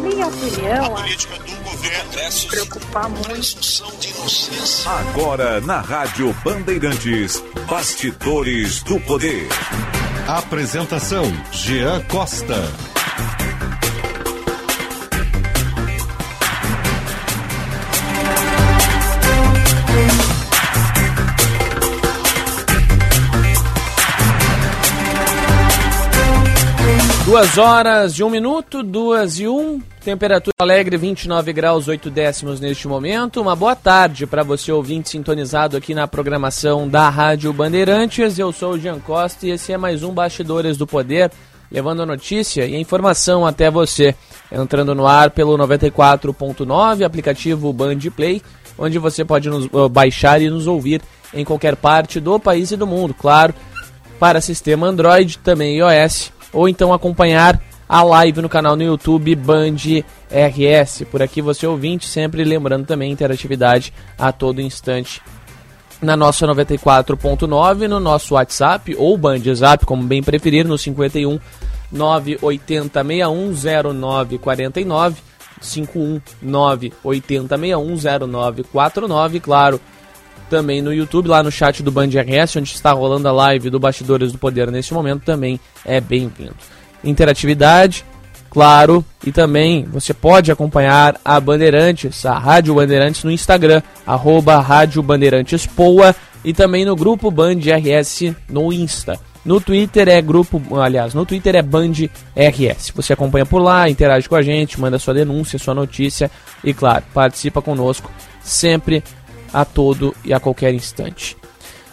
Na minha opinião, a política do governo se preocupar muito. Agora na Rádio Bandeirantes, Bastidores do Poder. Apresentação: Jean Costa. Duas horas e um minuto, duas e um. Temperatura alegre, 29 graus, 8 décimos neste momento. Uma boa tarde para você ouvinte sintonizado aqui na programação da Rádio Bandeirantes. Eu sou o Jean Costa e esse é mais um Bastidores do Poder, levando a notícia e a informação até você. Entrando no ar pelo 94.9, aplicativo Band Play, onde você pode nos baixar e nos ouvir em qualquer parte do país e do mundo, claro, para sistema Android, também iOS ou então acompanhar a live no canal no YouTube Band RS. Por aqui você ouvinte, sempre lembrando também interatividade a todo instante na nossa 94.9, no nosso WhatsApp ou Band Zap, como bem preferir, no 51 980 610949 51 980 610949, claro, também no YouTube, lá no chat do Band RS, onde está rolando a live do Bastidores do Poder neste momento, também é bem-vindo. Interatividade, claro, e também você pode acompanhar a Bandeirantes, a Rádio Bandeirantes no Instagram, arroba Rádio Bandeirantes Poa, e também no grupo Band RS no Insta. No Twitter é grupo, aliás, no Twitter é Band RS. Você acompanha por lá, interage com a gente, manda sua denúncia, sua notícia e, claro, participa conosco sempre a todo e a qualquer instante.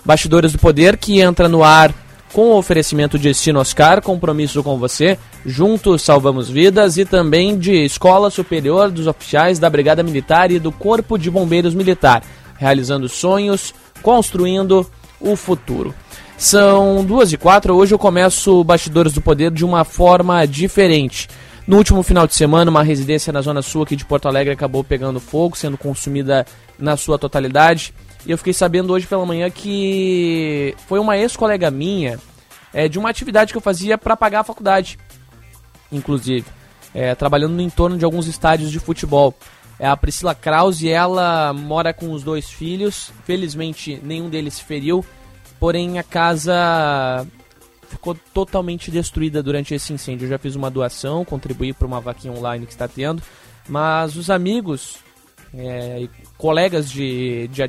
Bastidores do Poder que entra no ar com o oferecimento de Sinoscar, compromisso com você, juntos salvamos vidas e também de Escola Superior dos Oficiais da Brigada Militar e do Corpo de Bombeiros Militar, realizando sonhos, construindo o futuro. São duas e quatro, hoje eu começo Bastidores do Poder de uma forma diferente. No último final de semana, uma residência na Zona Sul aqui de Porto Alegre acabou pegando fogo, sendo consumida na sua totalidade. E eu fiquei sabendo hoje pela manhã que foi uma ex-colega minha é, de uma atividade que eu fazia para pagar a faculdade, inclusive, é, trabalhando no entorno de alguns estádios de futebol. É a Priscila Krause, ela mora com os dois filhos. Felizmente, nenhum deles se feriu. Porém, a casa ficou totalmente destruída durante esse incêndio. Eu já fiz uma doação, contribuí para uma vaquinha online que está tendo. Mas os amigos é, colegas de, de,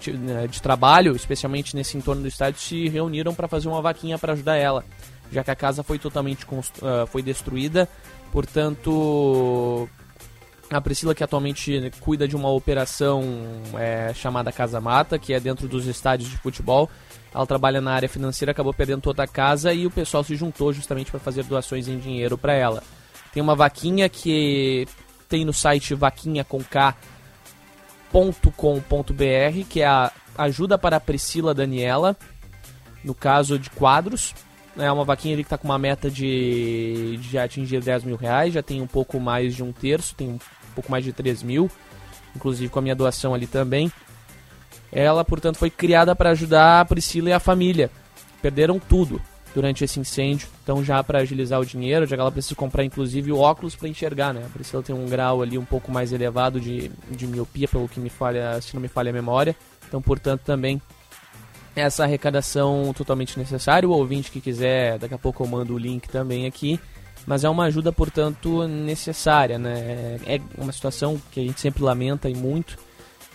de, trabalho, especialmente nesse entorno do estádio, se reuniram para fazer uma vaquinha para ajudar ela, já que a casa foi totalmente uh, foi destruída. Portanto, a Priscila, que atualmente cuida de uma operação é, chamada Casa Mata, que é dentro dos estádios de futebol, ela trabalha na área financeira, acabou perdendo toda a casa e o pessoal se juntou justamente para fazer doações em dinheiro para ela. Tem uma vaquinha que tem no site vaquinha com K com.br que é a ajuda para a Priscila Daniela, no caso de quadros. É uma vaquinha ali que está com uma meta de, de atingir 10 mil reais, já tem um pouco mais de um terço, tem um pouco mais de 3 mil, inclusive com a minha doação ali também. Ela, portanto, foi criada para ajudar a Priscila e a família. Perderam tudo durante esse incêndio. Então, já para agilizar o dinheiro, já que ela precisa comprar inclusive óculos para enxergar, né? A Priscila tem um grau ali um pouco mais elevado de, de miopia, pelo que me falha, se não me falha a memória. Então, portanto, também essa arrecadação totalmente necessária. O ouvinte que quiser, daqui a pouco eu mando o link também aqui. Mas é uma ajuda, portanto, necessária, né? É uma situação que a gente sempre lamenta e muito.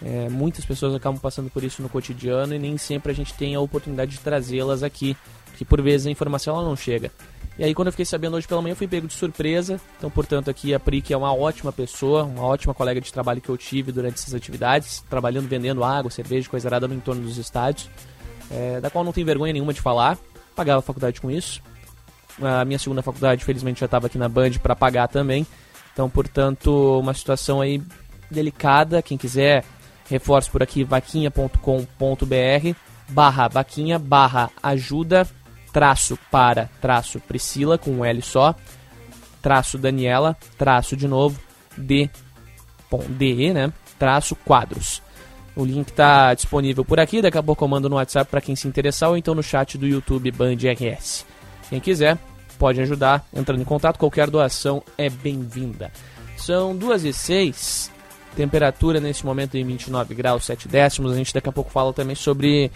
É, muitas pessoas acabam passando por isso no cotidiano e nem sempre a gente tem a oportunidade de trazê-las aqui que por vezes a informação ela não chega. E aí quando eu fiquei sabendo hoje pela manhã, eu fui pego de surpresa. Então, portanto, aqui a Pri, que é uma ótima pessoa, uma ótima colega de trabalho que eu tive durante essas atividades, trabalhando, vendendo água, cerveja, coisa arada no entorno dos estádios, é, da qual não tenho vergonha nenhuma de falar. Pagava a faculdade com isso. A minha segunda faculdade, felizmente, já estava aqui na Band para pagar também. Então, portanto, uma situação aí delicada. Quem quiser, reforço por aqui, vaquinha.com.br barra vaquinha barra ajuda traço para, traço Priscila, com um L só, traço Daniela, traço de novo, D, bom, DE, né, traço quadros. O link está disponível por aqui, daqui a pouco eu mando no WhatsApp para quem se interessar ou então no chat do YouTube Band RS. Quem quiser, pode ajudar entrando em contato, qualquer doação é bem-vinda. São 2 e 6, temperatura nesse momento em 29 graus 7 décimos. A gente daqui a pouco fala também sobre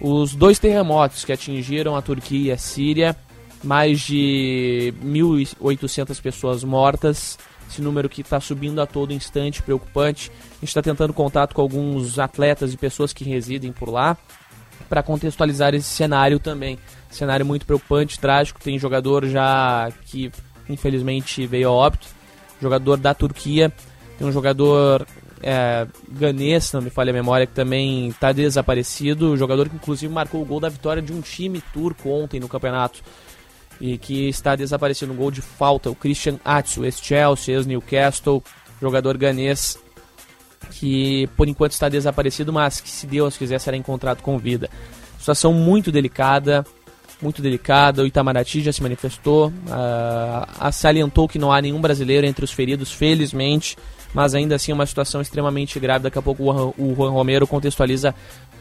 os dois terremotos que atingiram a Turquia e a Síria. Mais de 1.800 pessoas mortas. Esse número que está subindo a todo instante, preocupante. A gente está tentando contato com alguns atletas e pessoas que residem por lá para contextualizar esse cenário também. Cenário muito preocupante, trágico. Tem jogador já que infelizmente veio a óbito. Jogador da Turquia. Tem um jogador é, ganês, não me falha a memória, que também está desaparecido. Jogador que inclusive marcou o gol da vitória de um time turco ontem no campeonato. E que está desaparecido no gol de falta. O Christian Atsu, ex-Chelsea, ex-Newcastle, jogador ganês que por enquanto está desaparecido, mas que se Deus quiser será encontrado com vida. Situação muito delicada, muito delicada. O Itamaraty já se manifestou, uh, salientou que não há nenhum brasileiro entre os feridos, felizmente, mas ainda assim é uma situação extremamente grave. Daqui a pouco o Juan Romero contextualiza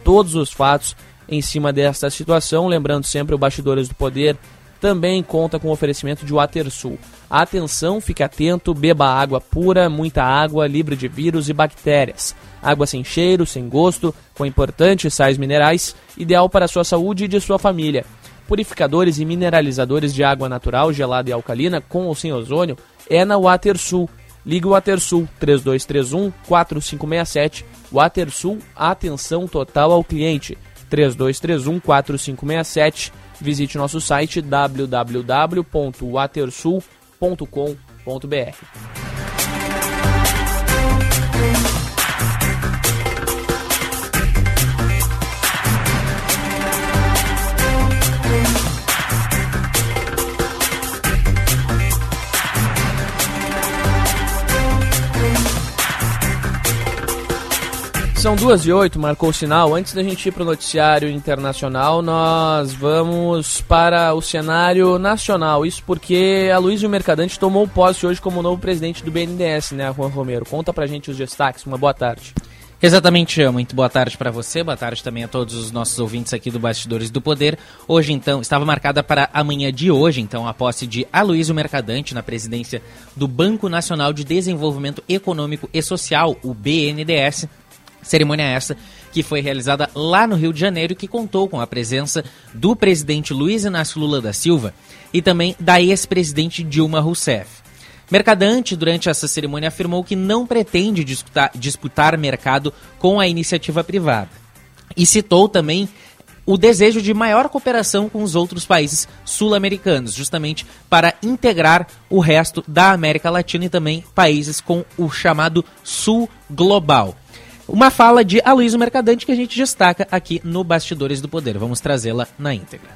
todos os fatos em cima desta situação. Lembrando sempre o Bastidores do Poder também conta com o oferecimento de WaterSul. Atenção, fique atento, beba água pura, muita água, livre de vírus e bactérias. Água sem cheiro, sem gosto, com importantes sais minerais, ideal para a sua saúde e de sua família. Purificadores e mineralizadores de água natural, gelada e alcalina, com ou sem ozônio, é na WaterSul. Ligue o WaterSul 3231 4567. WaterSul, atenção total ao cliente. 3231 4567 visite nosso site www.watersul.com.br. São duas e oito, marcou o sinal. Antes da gente ir para o noticiário internacional, nós vamos para o cenário nacional. Isso porque a Luiz Mercadante tomou posse hoje como novo presidente do BNDES, né, Juan Romero? Conta pra gente os destaques. Uma boa tarde. Exatamente, muito boa tarde para você, boa tarde também a todos os nossos ouvintes aqui do Bastidores do Poder. Hoje, então, estava marcada para amanhã de hoje, então, a posse de Aloysio Mercadante na presidência do Banco Nacional de Desenvolvimento Econômico e Social, o BNDES, Cerimônia essa que foi realizada lá no Rio de Janeiro e que contou com a presença do presidente Luiz Inácio Lula da Silva e também da ex-presidente Dilma Rousseff. Mercadante, durante essa cerimônia, afirmou que não pretende disputar, disputar mercado com a iniciativa privada. E citou também o desejo de maior cooperação com os outros países sul-americanos, justamente para integrar o resto da América Latina e também países com o chamado Sul Global. Uma fala de Aloysio Mercadante que a gente destaca aqui no Bastidores do Poder. Vamos trazê-la na íntegra.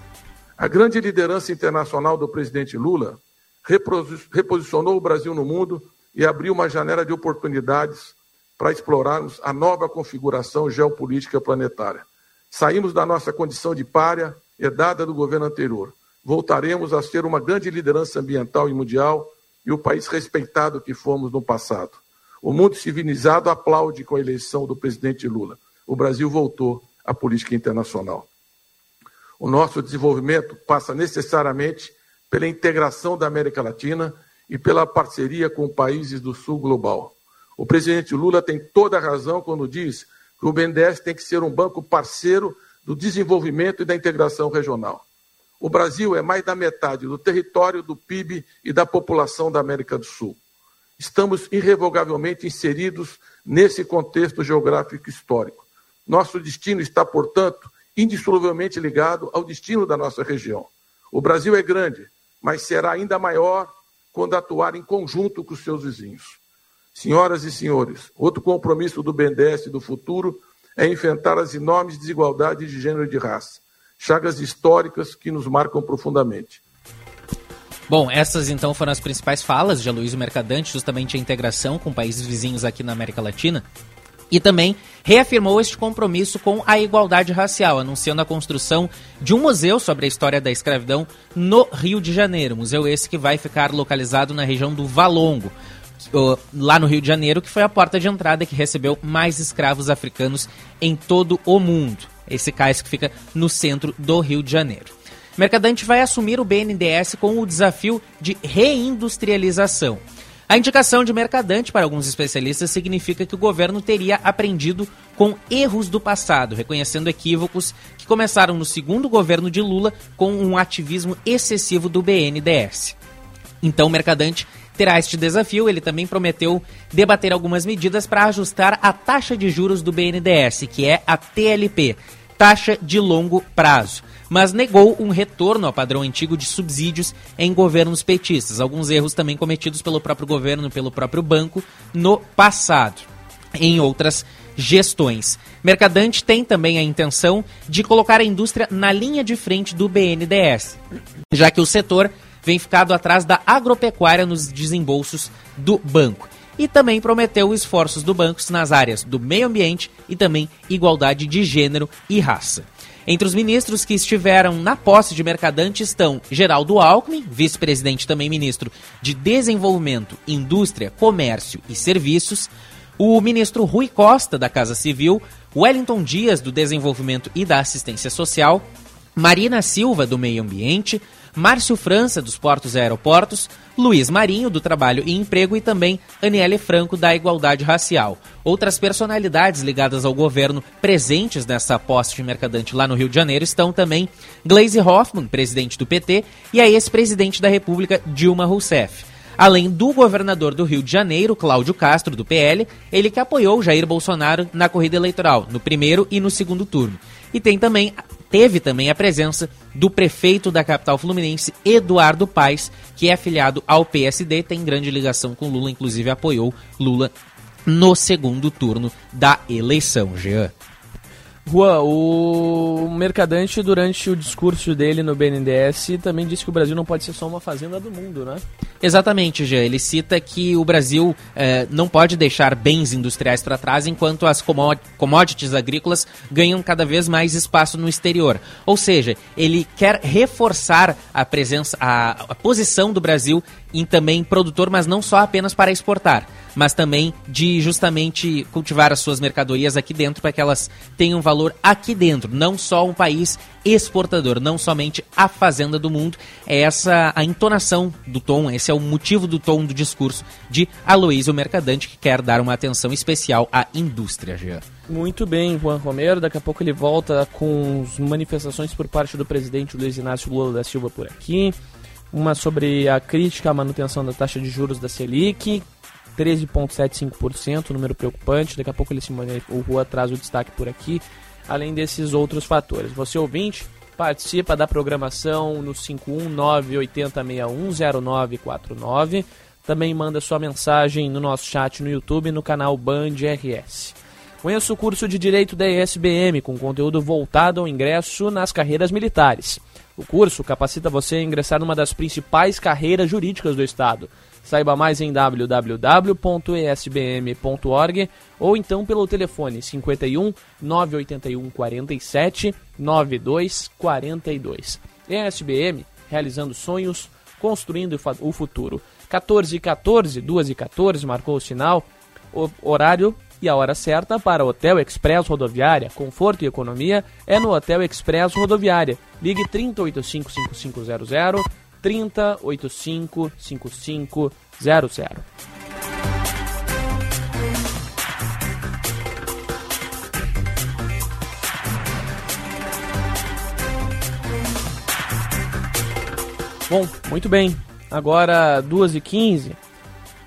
A grande liderança internacional do presidente Lula reposicionou o Brasil no mundo e abriu uma janela de oportunidades para explorarmos a nova configuração geopolítica planetária. Saímos da nossa condição de párea herdada do governo anterior. Voltaremos a ser uma grande liderança ambiental e mundial e o país respeitado que fomos no passado. O mundo civilizado aplaude com a eleição do presidente Lula. O Brasil voltou à política internacional. O nosso desenvolvimento passa necessariamente pela integração da América Latina e pela parceria com países do Sul global. O presidente Lula tem toda a razão quando diz que o BNDES tem que ser um banco parceiro do desenvolvimento e da integração regional. O Brasil é mais da metade do território, do PIB e da população da América do Sul. Estamos irrevogavelmente inseridos nesse contexto geográfico histórico. Nosso destino está, portanto, indissoluvelmente ligado ao destino da nossa região. O Brasil é grande, mas será ainda maior quando atuar em conjunto com os seus vizinhos. Senhoras e senhores, outro compromisso do BNDES do futuro é enfrentar as enormes desigualdades de gênero e de raça, chagas históricas que nos marcam profundamente. Bom, essas então foram as principais falas de Aloysio Mercadante, justamente a integração com países vizinhos aqui na América Latina. E também reafirmou este compromisso com a igualdade racial, anunciando a construção de um museu sobre a história da escravidão no Rio de Janeiro. Museu esse que vai ficar localizado na região do Valongo, lá no Rio de Janeiro, que foi a porta de entrada que recebeu mais escravos africanos em todo o mundo. Esse cais que fica no centro do Rio de Janeiro. Mercadante vai assumir o BNDES com o desafio de reindustrialização. A indicação de Mercadante para alguns especialistas significa que o governo teria aprendido com erros do passado, reconhecendo equívocos que começaram no segundo governo de Lula com um ativismo excessivo do BNDES. Então, Mercadante terá este desafio. Ele também prometeu debater algumas medidas para ajustar a taxa de juros do BNDES, que é a TLP, taxa de longo prazo mas negou um retorno ao padrão antigo de subsídios em governos petistas. Alguns erros também cometidos pelo próprio governo, pelo próprio banco no passado. Em outras gestões. Mercadante tem também a intenção de colocar a indústria na linha de frente do BNDES, já que o setor vem ficado atrás da agropecuária nos desembolsos do banco. E também prometeu esforços do banco nas áreas do meio ambiente e também igualdade de gênero e raça. Entre os ministros que estiveram na posse de Mercadante estão Geraldo Alckmin, vice-presidente também ministro de Desenvolvimento, Indústria, Comércio e Serviços, o ministro Rui Costa, da Casa Civil, Wellington Dias, do Desenvolvimento e da Assistência Social, Marina Silva, do Meio Ambiente, Márcio França, dos Portos e Aeroportos, Luiz Marinho, do Trabalho e Emprego, e também Aniele Franco, da Igualdade Racial. Outras personalidades ligadas ao governo presentes nessa posse de mercadante lá no Rio de Janeiro estão também Gleisi Hoffmann, presidente do PT, e a ex-presidente da República, Dilma Rousseff. Além do governador do Rio de Janeiro, Cláudio Castro, do PL, ele que apoiou Jair Bolsonaro na corrida eleitoral, no primeiro e no segundo turno. E tem também teve também a presença do prefeito da capital fluminense, Eduardo Paes, que é afiliado ao PSD, tem grande ligação com Lula, inclusive apoiou Lula no segundo turno da eleição, Jean. Juan, o Mercadante, durante o discurso dele no BNDES, também disse que o Brasil não pode ser só uma fazenda do mundo, né? Exatamente, Jean. Ele cita que o Brasil eh, não pode deixar bens industriais para trás enquanto as commodities agrícolas ganham cada vez mais espaço no exterior. Ou seja, ele quer reforçar a presença, a, a posição do Brasil em também produtor, mas não só apenas para exportar mas também de justamente cultivar as suas mercadorias aqui dentro para que elas tenham valor aqui dentro, não só um país exportador, não somente a fazenda do mundo. É essa a entonação do tom, esse é o motivo do tom do discurso de Aloysio Mercadante, que quer dar uma atenção especial à indústria, Jean. Muito bem, Juan Romero. Daqui a pouco ele volta com manifestações por parte do presidente Luiz Inácio Lula da Silva por aqui. Uma sobre a crítica à manutenção da taxa de juros da Selic, 13,75%, número preocupante. Daqui a pouco ele se o Rua traz o destaque por aqui, além desses outros fatores. Você ouvinte, participa da programação no 51980610949. Também manda sua mensagem no nosso chat no YouTube no canal Band RS. Conheça o curso de Direito da ESBM, com conteúdo voltado ao ingresso nas carreiras militares. O curso capacita você a ingressar numa das principais carreiras jurídicas do Estado Saiba mais em www.esbm.org ou então pelo telefone 51 981 47 92 42. ESBM, realizando sonhos, construindo o futuro. 14 e 14, 2 e 14, marcou o sinal. O horário e a hora certa para Hotel Express Rodoviária. Conforto e economia é no Hotel Express Rodoviária. Ligue 3085 5500 30 85 55 00. Bom, muito bem. Agora 2 e 15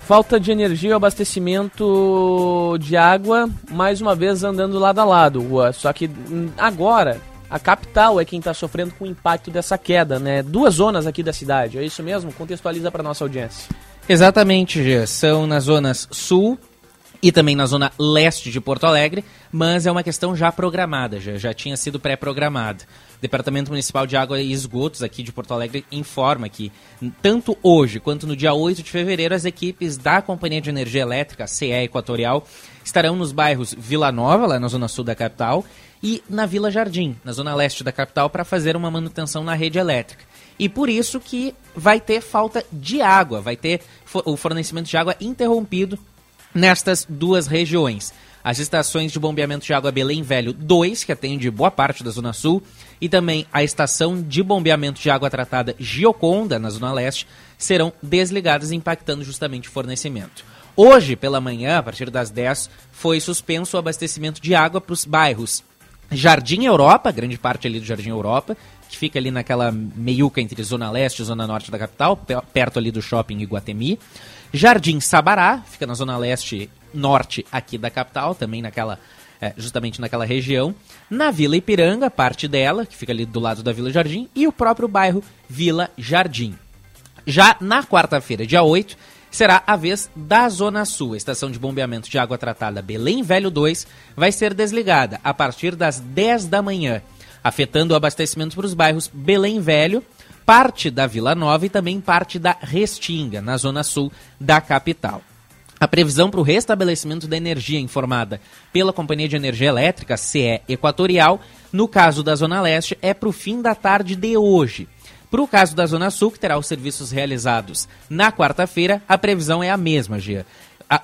Falta de energia e abastecimento de água, mais uma vez andando lado a lado. Só que hum, agora a capital é quem está sofrendo com o impacto dessa queda, né? Duas zonas aqui da cidade, é isso mesmo? Contextualiza para nossa audiência. Exatamente, Gê. São nas zonas sul e também na zona leste de Porto Alegre, mas é uma questão já programada, já, já tinha sido pré-programada. O Departamento Municipal de Água e Esgotos aqui de Porto Alegre informa que, tanto hoje quanto no dia 8 de fevereiro, as equipes da Companhia de Energia Elétrica, CE Equatorial, estarão nos bairros Vila Nova, lá na zona sul da capital, e na Vila Jardim, na zona leste da capital, para fazer uma manutenção na rede elétrica. E por isso que vai ter falta de água, vai ter o fornecimento de água interrompido nestas duas regiões. as estações de bombeamento de água Belém Velho 2, que atende boa parte da Zona Sul, e também a estação de bombeamento de água tratada Gioconda, na Zona Leste, serão desligadas, impactando justamente o fornecimento. Hoje, pela manhã, a partir das 10, foi suspenso o abastecimento de água para os bairros Jardim Europa, grande parte ali do Jardim Europa, que fica ali naquela meiuca entre Zona Leste e Zona Norte da capital, perto ali do shopping Iguatemi. Jardim Sabará, fica na Zona Leste Norte aqui da capital, também naquela é, justamente naquela região. Na Vila Ipiranga, parte dela, que fica ali do lado da Vila Jardim, e o próprio bairro Vila Jardim. Já na quarta-feira, dia 8, será a vez da Zona Sul. A estação de bombeamento de água tratada Belém Velho 2 vai ser desligada a partir das 10 da manhã, afetando o abastecimento para os bairros Belém Velho, parte da Vila Nova e também parte da Restinga, na Zona Sul da capital. A previsão para o restabelecimento da energia informada pela Companhia de Energia Elétrica, CE Equatorial, no caso da Zona Leste, é para o fim da tarde de hoje. Para o caso da Zona Sul, que terá os serviços realizados na quarta-feira, a previsão é a mesma, Gia.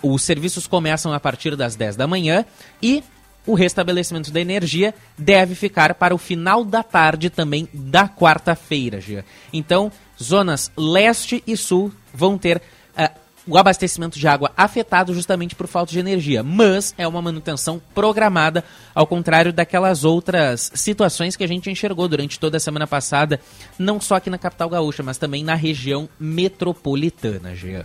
os serviços começam a partir das 10 da manhã e o restabelecimento da energia deve ficar para o final da tarde também da quarta-feira, Gia. Então, zonas leste e sul vão ter uh, o abastecimento de água afetado justamente por falta de energia, mas é uma manutenção programada, ao contrário daquelas outras situações que a gente enxergou durante toda a semana passada, não só aqui na capital gaúcha, mas também na região metropolitana, Jean.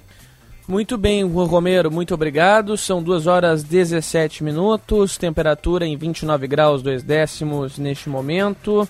Muito bem, Romero, muito obrigado. São 2 horas 17 minutos, temperatura em 29 graus 2 décimos neste momento.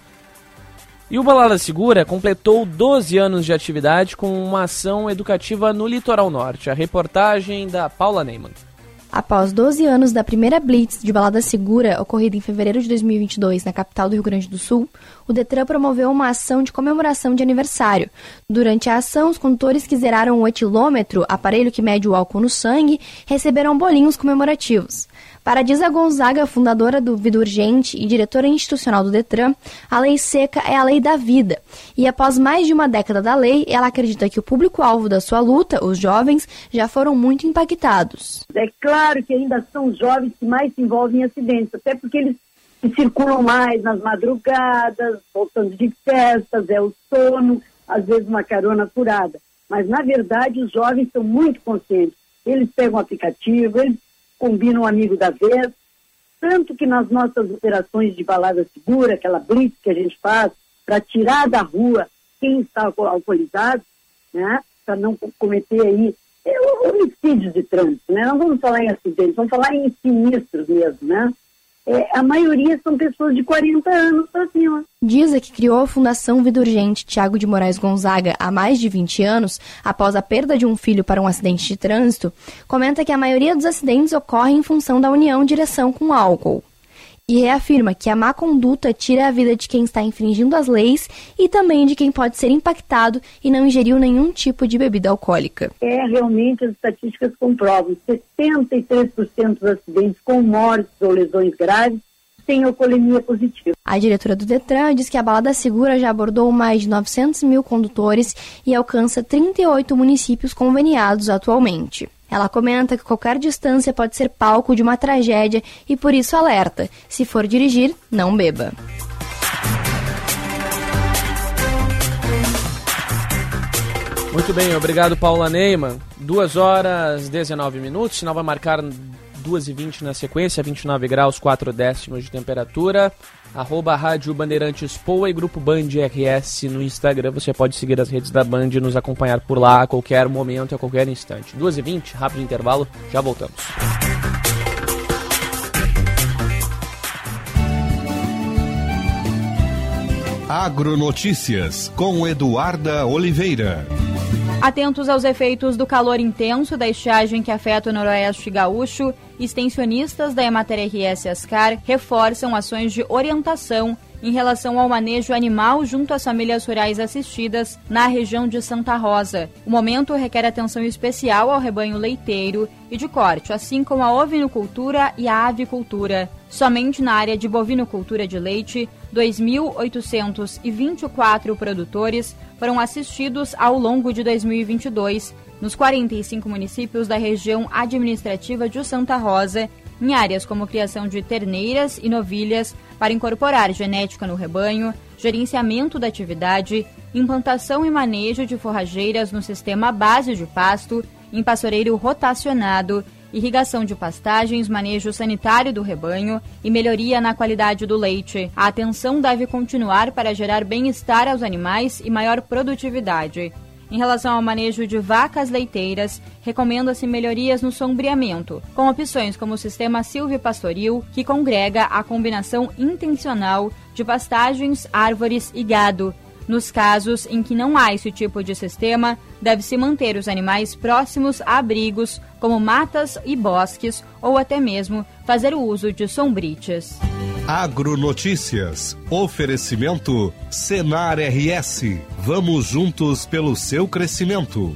E o Balada Segura completou 12 anos de atividade com uma ação educativa no Litoral Norte. A reportagem da Paula Neyman. Após 12 anos da primeira Blitz de balada segura, ocorrida em fevereiro de 2022 na capital do Rio Grande do Sul, o Detran promoveu uma ação de comemoração de aniversário. Durante a ação, os condutores que zeraram o etilômetro, aparelho que mede o álcool no sangue, receberam bolinhos comemorativos. Para Disa Gonzaga, fundadora do Vida Urgente e diretora institucional do Detran, a lei seca é a lei da vida. E após mais de uma década da lei, ela acredita que o público-alvo da sua luta, os jovens, já foram muito impactados. É claro que ainda são os jovens que mais se envolvem em acidentes, até porque eles circulam mais nas madrugadas, voltando de festas, é o sono, às vezes uma carona furada. Mas, na verdade, os jovens são muito conscientes. Eles pegam o aplicativo, eles combina um amigo da vez. Tanto que nas nossas operações de balada segura, aquela blitz que a gente faz, para tirar da rua quem está alcoolizado, né, para não cometer aí é, homicídios de trânsito, né? Não vamos falar em acidentes, vamos falar em sinistros mesmo, né? É, a maioria são pessoas de 40 anos para cima. Diz a que criou a Fundação Vida Urgente Tiago de Moraes Gonzaga há mais de 20 anos, após a perda de um filho para um acidente de trânsito, comenta que a maioria dos acidentes ocorre em função da união direção com álcool e reafirma que a má conduta tira a vida de quem está infringindo as leis e também de quem pode ser impactado e não ingeriu nenhum tipo de bebida alcoólica. É, realmente as estatísticas comprovam 73% dos acidentes com mortes ou lesões graves têm alcoolemia positiva. A diretora do Detran diz que a Balada Segura já abordou mais de 900 mil condutores e alcança 38 municípios conveniados atualmente. Ela comenta que qualquer distância pode ser palco de uma tragédia e por isso alerta: se for dirigir, não beba. Muito bem, obrigado Paula Neyman. 2 horas 19 minutos, sinal vai marcar 2 e 20 na sequência, 29 graus 4 décimos de temperatura arroba Rádio Bandeirantes Poa e Grupo Band RS no Instagram. Você pode seguir as redes da Band e nos acompanhar por lá a qualquer momento, a qualquer instante. 2h20, rápido intervalo, já voltamos. Agronotícias com Eduarda Oliveira. Atentos aos efeitos do calor intenso da estiagem que afeta o noroeste gaúcho, extensionistas da Emater RS Ascar reforçam ações de orientação em relação ao manejo animal junto às famílias rurais assistidas na região de Santa Rosa. O momento requer atenção especial ao rebanho leiteiro e de corte, assim como a ovinocultura e a avicultura. Somente na área de bovinocultura de leite, 2.824 produtores foram assistidos ao longo de 2022 nos 45 municípios da região administrativa de Santa Rosa em áreas como criação de terneiras e novilhas para incorporar genética no rebanho, gerenciamento da atividade, implantação e manejo de forrageiras no sistema base de pasto, em pastoreiro rotacionado, irrigação de pastagens, manejo sanitário do rebanho e melhoria na qualidade do leite. A atenção deve continuar para gerar bem-estar aos animais e maior produtividade. Em relação ao manejo de vacas leiteiras, recomenda-se melhorias no sombreamento, com opções como o sistema silvipastoril, que congrega a combinação intencional de pastagens, árvores e gado. Nos casos em que não há esse tipo de sistema, deve-se manter os animais próximos a abrigos, como matas e bosques, ou até mesmo fazer o uso de sombrites. Agronotícias. Oferecimento Senar RS. Vamos juntos pelo seu crescimento.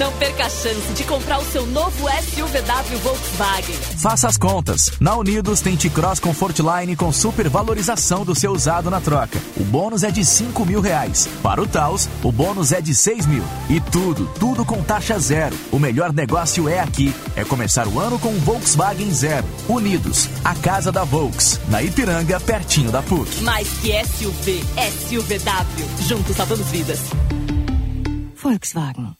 Não perca a chance de comprar o seu novo SUVW Volkswagen. Faça as contas. Na Unidos tem T-Cross Comfortline com super valorização do seu usado na troca. O bônus é de 5 mil reais. Para o Taos, o bônus é de 6 mil. E tudo, tudo com taxa zero. O melhor negócio é aqui. É começar o ano com um Volkswagen Zero. Unidos, a casa da Volks. Na Ipiranga, pertinho da PUC. Mais que SUV, SUVW. Juntos salvamos vidas. Volkswagen.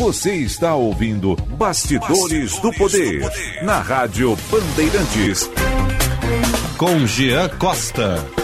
Você está ouvindo Bastidores, do, Poder, na Rádio Bandeirantes. Com Jean Costa.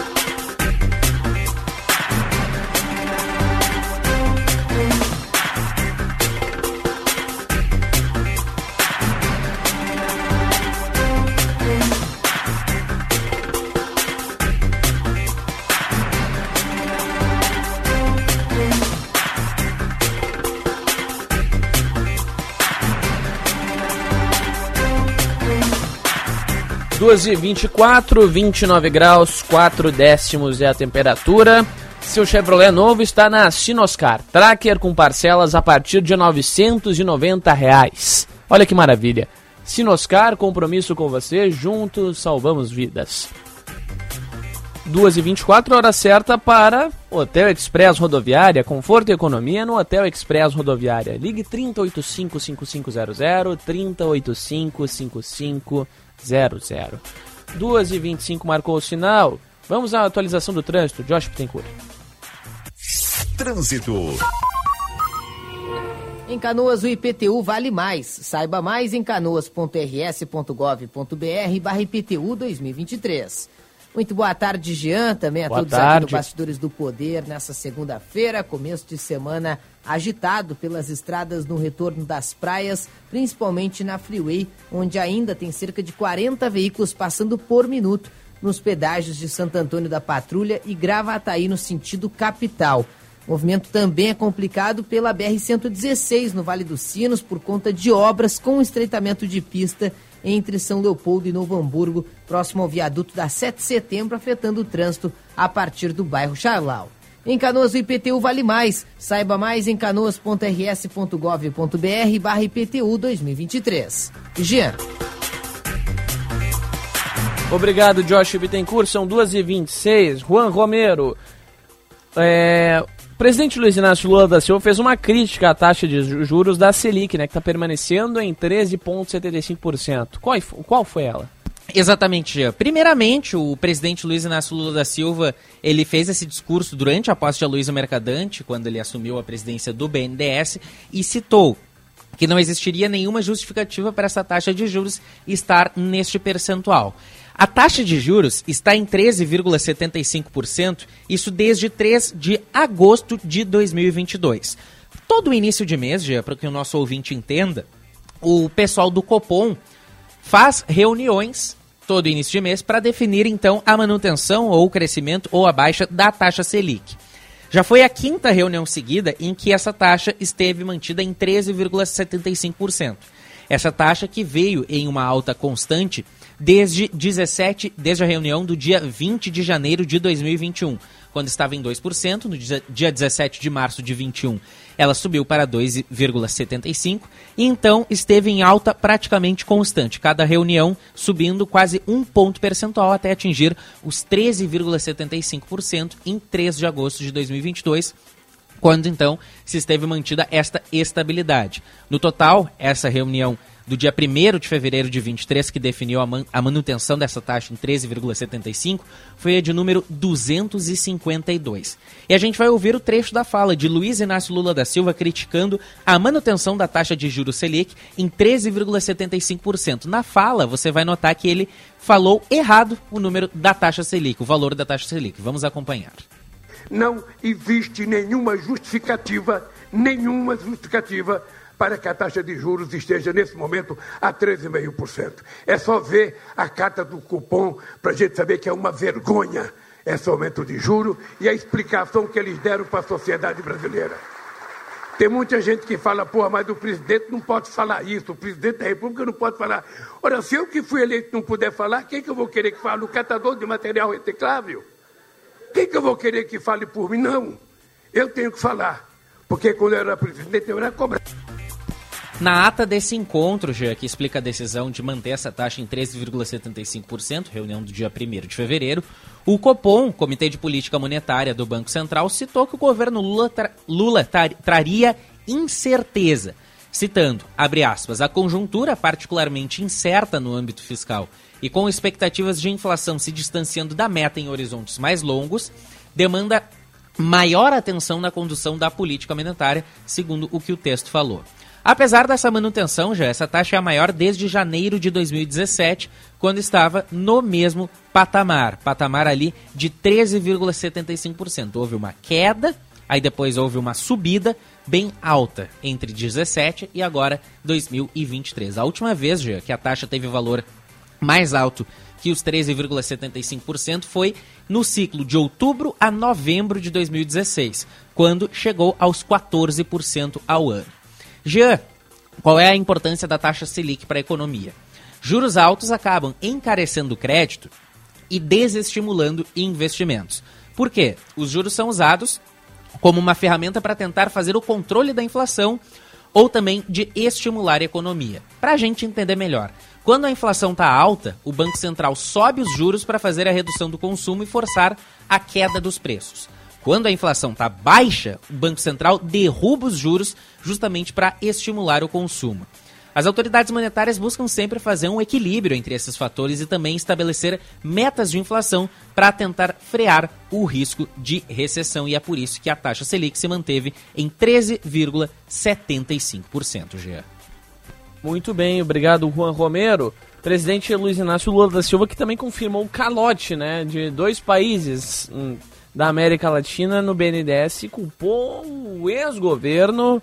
Duas e 24, 29 graus, 4 décimos é a temperatura. Seu Chevrolet novo está na Sinoscar. Tracker com parcelas a partir de 990 reais. Olha que maravilha. Sinoscar, compromisso com você, juntos salvamos vidas. 2 e 24 hora certa para Hotel Express Rodoviária, conforto e economia no Hotel Express Rodoviária. Ligue 3085-5500, 3085-5500. 2 e 25 marcou o sinal. Vamos à atualização do trânsito. Josh Pittencourt. Trânsito. Em Canoas, o IPTU vale mais. Saiba mais em canoas.rs.gov.br barra IPTU 2023. Muito boa tarde, Jean, também a boa todos tarde. aqui do Bastidores do Poder nessa segunda-feira, começo de semana agitado pelas estradas no retorno das praias, principalmente na Freeway, onde ainda tem cerca de 40 veículos passando por minuto nos pedágios de Santo Antônio da Patrulha e Gravataí no sentido capital. O movimento também é complicado pela BR-116 no Vale dos Sinos por conta de obras com estreitamento de pista entre São Leopoldo e Novo Hamburgo, próximo ao viaduto da 7 de setembro, afetando o trânsito a partir do bairro Charlau. Em Canoas, o IPTU vale mais. Saiba mais em canoas.rs.gov.br barra IPTU 2023. Jean. Obrigado, Josh Bittencourt. São 2h26. Juan Romero. É, o presidente Luiz Inácio Lula da Silva fez uma crítica à taxa de juros da Selic, né, que está permanecendo em 13,75%. Qual, qual foi ela? Exatamente, Jean. Primeiramente, o presidente Luiz Inácio Lula da Silva, ele fez esse discurso durante a posse de Aloysio Mercadante, quando ele assumiu a presidência do BNDES, e citou que não existiria nenhuma justificativa para essa taxa de juros estar neste percentual. A taxa de juros está em 13,75%, isso desde 3 de agosto de 2022. Todo início de mês, já para que o nosso ouvinte entenda, o pessoal do Copom faz reuniões todo início de mês para definir então a manutenção ou o crescimento ou a baixa da taxa Selic. Já foi a quinta reunião seguida em que essa taxa esteve mantida em 13,75%. Essa taxa que veio em uma alta constante desde 17, desde a reunião do dia 20 de janeiro de 2021, quando estava em 2%, no dia 17 de março de 21 ela subiu para 2,75 e então esteve em alta praticamente constante, cada reunião subindo quase um ponto percentual até atingir os 13,75% em 3 de agosto de 2022, quando então se esteve mantida esta estabilidade. No total, essa reunião do dia 1 de fevereiro de 23, que definiu a, man a manutenção dessa taxa em 13,75, foi a de número 252. E a gente vai ouvir o trecho da fala de Luiz Inácio Lula da Silva criticando a manutenção da taxa de juros Selic em 13,75%. Na fala, você vai notar que ele falou errado o número da taxa Selic, o valor da taxa Selic. Vamos acompanhar. Não existe nenhuma justificativa, nenhuma justificativa para que a taxa de juros esteja nesse momento a 13,5%. É só ver a carta do cupom para a gente saber que é uma vergonha esse aumento de juros e a explicação que eles deram para a sociedade brasileira. Tem muita gente que fala, porra, mas o presidente não pode falar isso, o presidente da República não pode falar. Ora, se eu que fui eleito não puder falar, quem que eu vou querer que fale? O catador de material reciclável? Quem que eu vou querer que fale por mim? Não. Eu tenho que falar. Porque quando eu era presidente, eu era cobrado. Na ata desse encontro, já que explica a decisão de manter essa taxa em 13,75%, reunião do dia 1 de fevereiro, o Copom, Comitê de Política Monetária do Banco Central, citou que o governo Lula, tra Lula tra traria incerteza, citando, abre aspas, a conjuntura particularmente incerta no âmbito fiscal e com expectativas de inflação se distanciando da meta em horizontes mais longos, demanda maior atenção na condução da política monetária, segundo o que o texto falou. Apesar dessa manutenção, já essa taxa é a maior desde janeiro de 2017, quando estava no mesmo patamar, patamar ali de 13,75%. Houve uma queda, aí depois houve uma subida bem alta entre 17 e agora 2023. A última vez já que a taxa teve valor mais alto que os 13,75% foi no ciclo de outubro a novembro de 2016, quando chegou aos 14% ao ano. Jean, qual é a importância da taxa Selic para a economia? Juros altos acabam encarecendo o crédito e desestimulando investimentos. Por quê? Os juros são usados como uma ferramenta para tentar fazer o controle da inflação ou também de estimular a economia. Para a gente entender melhor, quando a inflação está alta, o Banco Central sobe os juros para fazer a redução do consumo e forçar a queda dos preços. Quando a inflação está baixa, o Banco Central derruba os juros justamente para estimular o consumo. As autoridades monetárias buscam sempre fazer um equilíbrio entre esses fatores e também estabelecer metas de inflação para tentar frear o risco de recessão. E é por isso que a taxa Selic se manteve em 13,75%. Jean. Muito bem, obrigado, Juan Romero. Presidente Luiz Inácio Lula da Silva, que também confirmou o calote né, de dois países. Hum da América Latina no BNDES culpou o ex-governo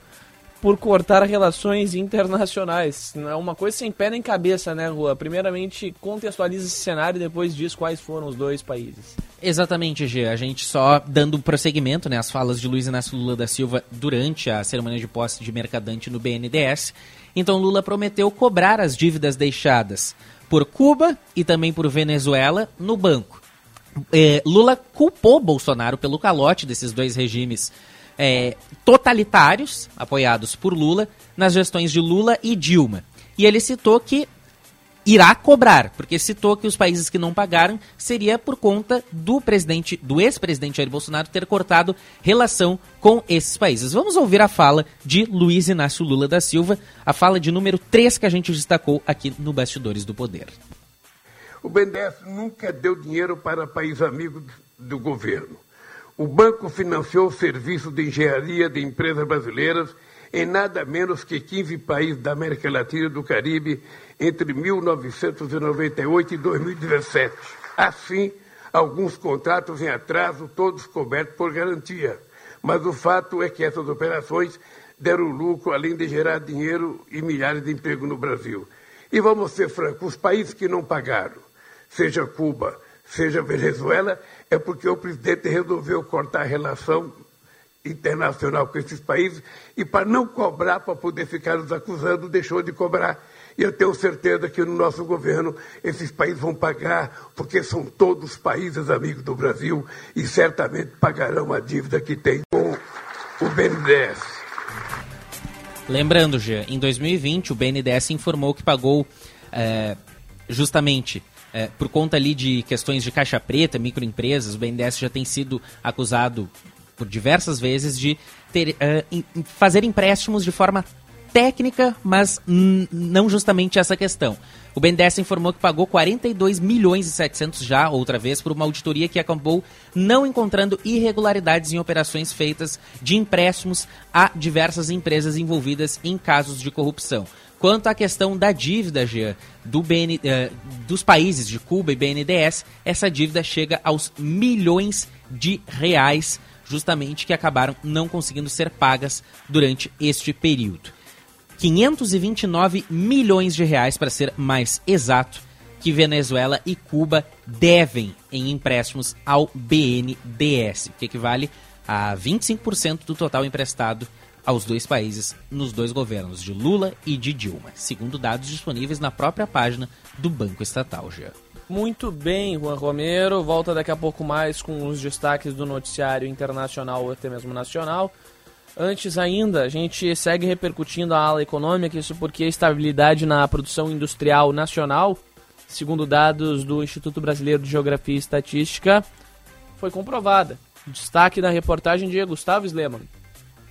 por cortar relações internacionais. É uma coisa sem pé nem cabeça, né, Rua? Primeiramente, contextualiza esse cenário e depois diz quais foram os dois países. Exatamente, G. A gente só dando prosseguimento né, às falas de Luiz Inácio Lula da Silva durante a cerimônia de posse de mercadante no BNDES. Então, Lula prometeu cobrar as dívidas deixadas por Cuba e também por Venezuela no banco é, Lula culpou Bolsonaro pelo calote desses dois regimes é, totalitários, apoiados por Lula, nas gestões de Lula e Dilma. E ele citou que irá cobrar, porque citou que os países que não pagaram seria por conta do presidente, do ex-presidente Jair Bolsonaro ter cortado relação com esses países. Vamos ouvir a fala de Luiz Inácio Lula da Silva, a fala de número 3 que a gente destacou aqui no Bastidores do Poder. O BNDES nunca deu dinheiro para país amigo do governo. O banco financiou o serviço de engenharia de empresas brasileiras em nada menos que 15 países da América Latina e do Caribe entre 1998 e 2017. Assim, alguns contratos em atraso, todos cobertos por garantia. Mas o fato é que essas operações deram lucro, além de gerar dinheiro e milhares de empregos no Brasil. E vamos ser francos, os países que não pagaram, seja Cuba, seja Venezuela, é porque o presidente resolveu cortar a relação internacional com esses países e para não cobrar, para poder ficar nos acusando, deixou de cobrar. E eu tenho certeza que no nosso governo esses países vão pagar, porque são todos países amigos do Brasil e certamente pagarão a dívida que tem com o BNDES. Lembrando, Jean, em 2020 o BNDES informou que pagou é, justamente é, por conta ali de questões de caixa preta, microempresas, o BNDES já tem sido acusado por diversas vezes de ter, uh, fazer empréstimos de forma técnica, mas não justamente essa questão. O BNDES informou que pagou 42 milhões e 700 já, outra vez, por uma auditoria que acabou não encontrando irregularidades em operações feitas de empréstimos a diversas empresas envolvidas em casos de corrupção. Quanto à questão da dívida, Jean, do BN, uh, dos países de Cuba e BNDES, essa dívida chega aos milhões de reais, justamente que acabaram não conseguindo ser pagas durante este período. 529 milhões de reais, para ser mais exato, que Venezuela e Cuba devem em empréstimos ao BNDES, que equivale a 25% do total emprestado aos dois países nos dois governos de Lula e de Dilma, segundo dados disponíveis na própria página do Banco Estatal. Já. Muito bem, Juan Romero. Volta daqui a pouco mais com os destaques do noticiário internacional ou até mesmo nacional. Antes ainda, a gente segue repercutindo a ala econômica, isso porque a estabilidade na produção industrial nacional, segundo dados do Instituto Brasileiro de Geografia e Estatística, foi comprovada. Destaque da reportagem de Gustavo Sleman.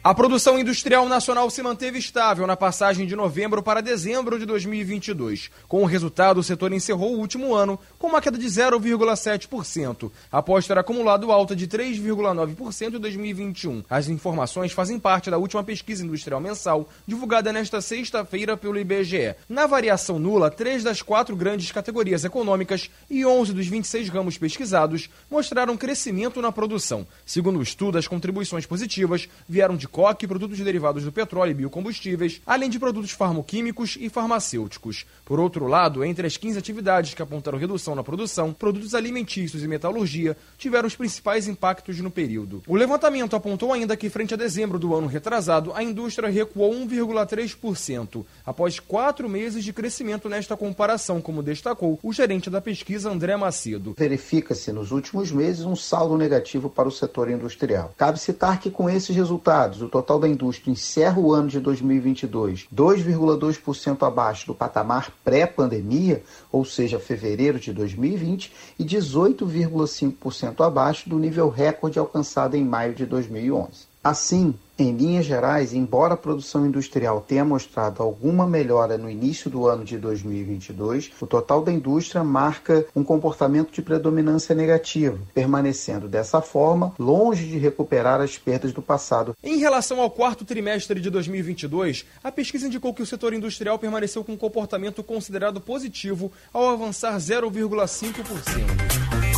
A produção industrial nacional se manteve estável na passagem de novembro para dezembro de 2022. Com o resultado, o setor encerrou o último ano com uma queda de 0,7%, após ter acumulado alta de 3,9% em 2021. As informações fazem parte da última pesquisa industrial mensal, divulgada nesta sexta-feira pelo IBGE. Na variação nula, três das quatro grandes categorias econômicas e 11 dos 26 ramos pesquisados mostraram crescimento na produção. Segundo o estudo, as contribuições positivas vieram de coque, produtos derivados do petróleo e biocombustíveis, além de produtos farmoquímicos e farmacêuticos. Por outro lado, entre as 15 atividades que apontaram redução na produção, produtos alimentícios e metalurgia tiveram os principais impactos no período. O levantamento apontou ainda que, frente a dezembro do ano retrasado, a indústria recuou 1,3%, após quatro meses de crescimento nesta comparação, como destacou o gerente da pesquisa André Macedo. Verifica-se nos últimos meses um saldo negativo para o setor industrial. Cabe citar que, com esses resultados, o total da indústria encerra o ano de 2022 2,2% abaixo do patamar pré-pandemia, ou seja, fevereiro de 2020, e 18,5% abaixo do nível recorde alcançado em maio de 2011. Assim, em linhas gerais, embora a produção industrial tenha mostrado alguma melhora no início do ano de 2022, o total da indústria marca um comportamento de predominância negativa, permanecendo dessa forma longe de recuperar as perdas do passado. Em relação ao quarto trimestre de 2022, a pesquisa indicou que o setor industrial permaneceu com um comportamento considerado positivo ao avançar 0,5%.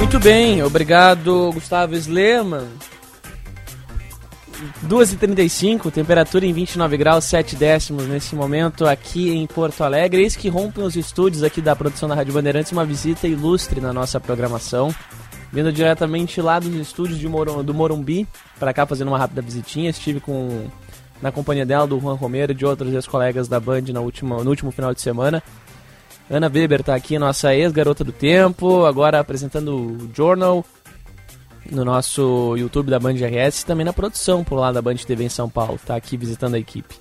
Muito bem, obrigado Gustavo Sleman. 2h35, temperatura em 29 graus, 7 décimos nesse momento aqui em Porto Alegre. Eis que rompem os estúdios aqui da produção da Rádio Bandeirantes uma visita ilustre na nossa programação. Vindo diretamente lá dos estúdios de Morum, do Morumbi, para cá fazendo uma rápida visitinha. Estive com na companhia dela, do Juan Romero e de outros ex-colegas da Band na última, no último final de semana. Ana Weber está aqui, nossa ex-garota do tempo, agora apresentando o Journal no nosso YouTube da Band RS, também na produção por lá da Band TV em São Paulo, está aqui visitando a equipe.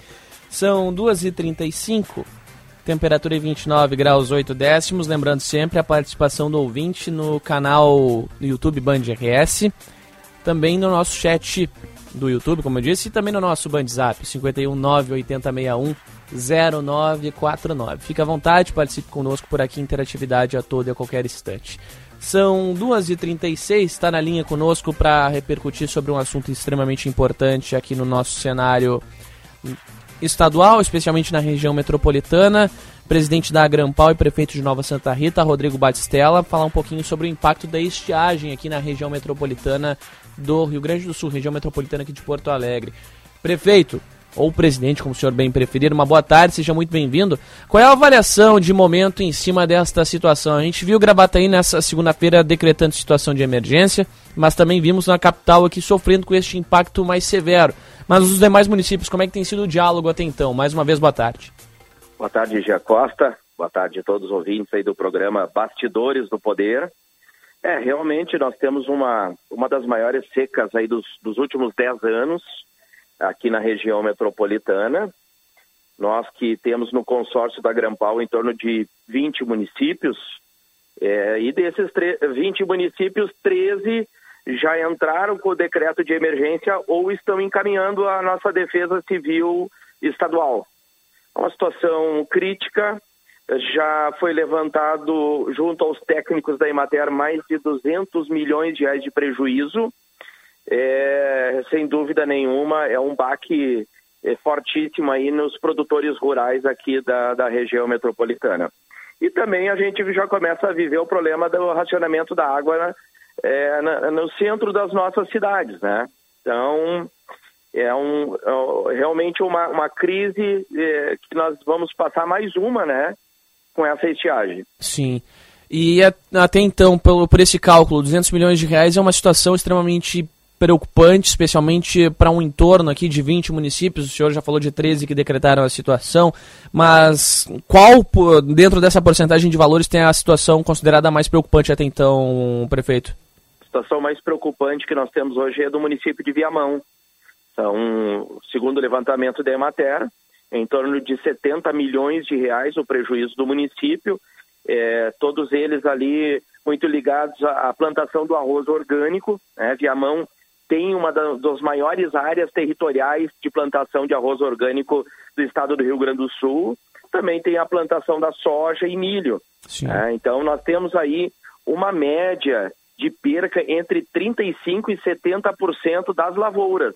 São 2h35, temperatura em 29 graus 8 décimos, lembrando sempre a participação do ouvinte no canal do YouTube Band RS, também no nosso chat do YouTube, como eu disse, e também no nosso Band Zap, 5198061 0949. Fique à vontade, participe conosco por aqui, interatividade a todo e a qualquer instante. São 2h36, está na linha conosco para repercutir sobre um assunto extremamente importante aqui no nosso cenário estadual, especialmente na região metropolitana. Presidente da Agrampal e prefeito de Nova Santa Rita, Rodrigo Batistella, falar um pouquinho sobre o impacto da estiagem aqui na região metropolitana do Rio Grande do Sul, região metropolitana aqui de Porto Alegre. Prefeito, ou presidente, como o senhor bem preferir, uma boa tarde, seja muito bem-vindo. Qual é a avaliação de momento em cima desta situação? A gente viu Gravataí nessa segunda-feira decretando situação de emergência, mas também vimos na capital aqui sofrendo com este impacto mais severo. Mas os demais municípios, como é que tem sido o diálogo até então? Mais uma vez, boa tarde. Boa tarde, Gia Costa. Boa tarde a todos os ouvintes aí do programa Bastidores do Poder. É, realmente nós temos uma, uma das maiores secas aí dos, dos últimos 10 anos aqui na região metropolitana. Nós que temos no consórcio da Grampal em torno de 20 municípios, é, e desses 20 municípios, 13 já entraram com o decreto de emergência ou estão encaminhando a nossa defesa civil estadual. É uma situação crítica, já foi levantado junto aos técnicos da Emater mais de 200 milhões de reais de prejuízo. É, sem dúvida nenhuma, é um baque é, fortíssimo aí nos produtores rurais aqui da, da região metropolitana. E também a gente já começa a viver o problema do racionamento da água né, é, na, no centro das nossas cidades, né? Então, é um, é realmente uma, uma crise é, que nós vamos passar mais uma, né? com essa estiagem. Sim. E até então, pelo, por esse cálculo, 200 milhões de reais é uma situação extremamente preocupante, especialmente para um entorno aqui de 20 municípios. O senhor já falou de 13 que decretaram a situação, mas qual, dentro dessa porcentagem de valores, tem a situação considerada mais preocupante até então, prefeito? A situação mais preocupante que nós temos hoje é do município de Viamão. Então, segundo o levantamento da Emater, em torno de 70 milhões de reais o prejuízo do município, é, todos eles ali muito ligados à plantação do arroz orgânico. Né? Viamão tem uma das maiores áreas territoriais de plantação de arroz orgânico do estado do Rio Grande do Sul. Também tem a plantação da soja e milho. Né? Então, nós temos aí uma média de perca entre 35% e 70% das lavouras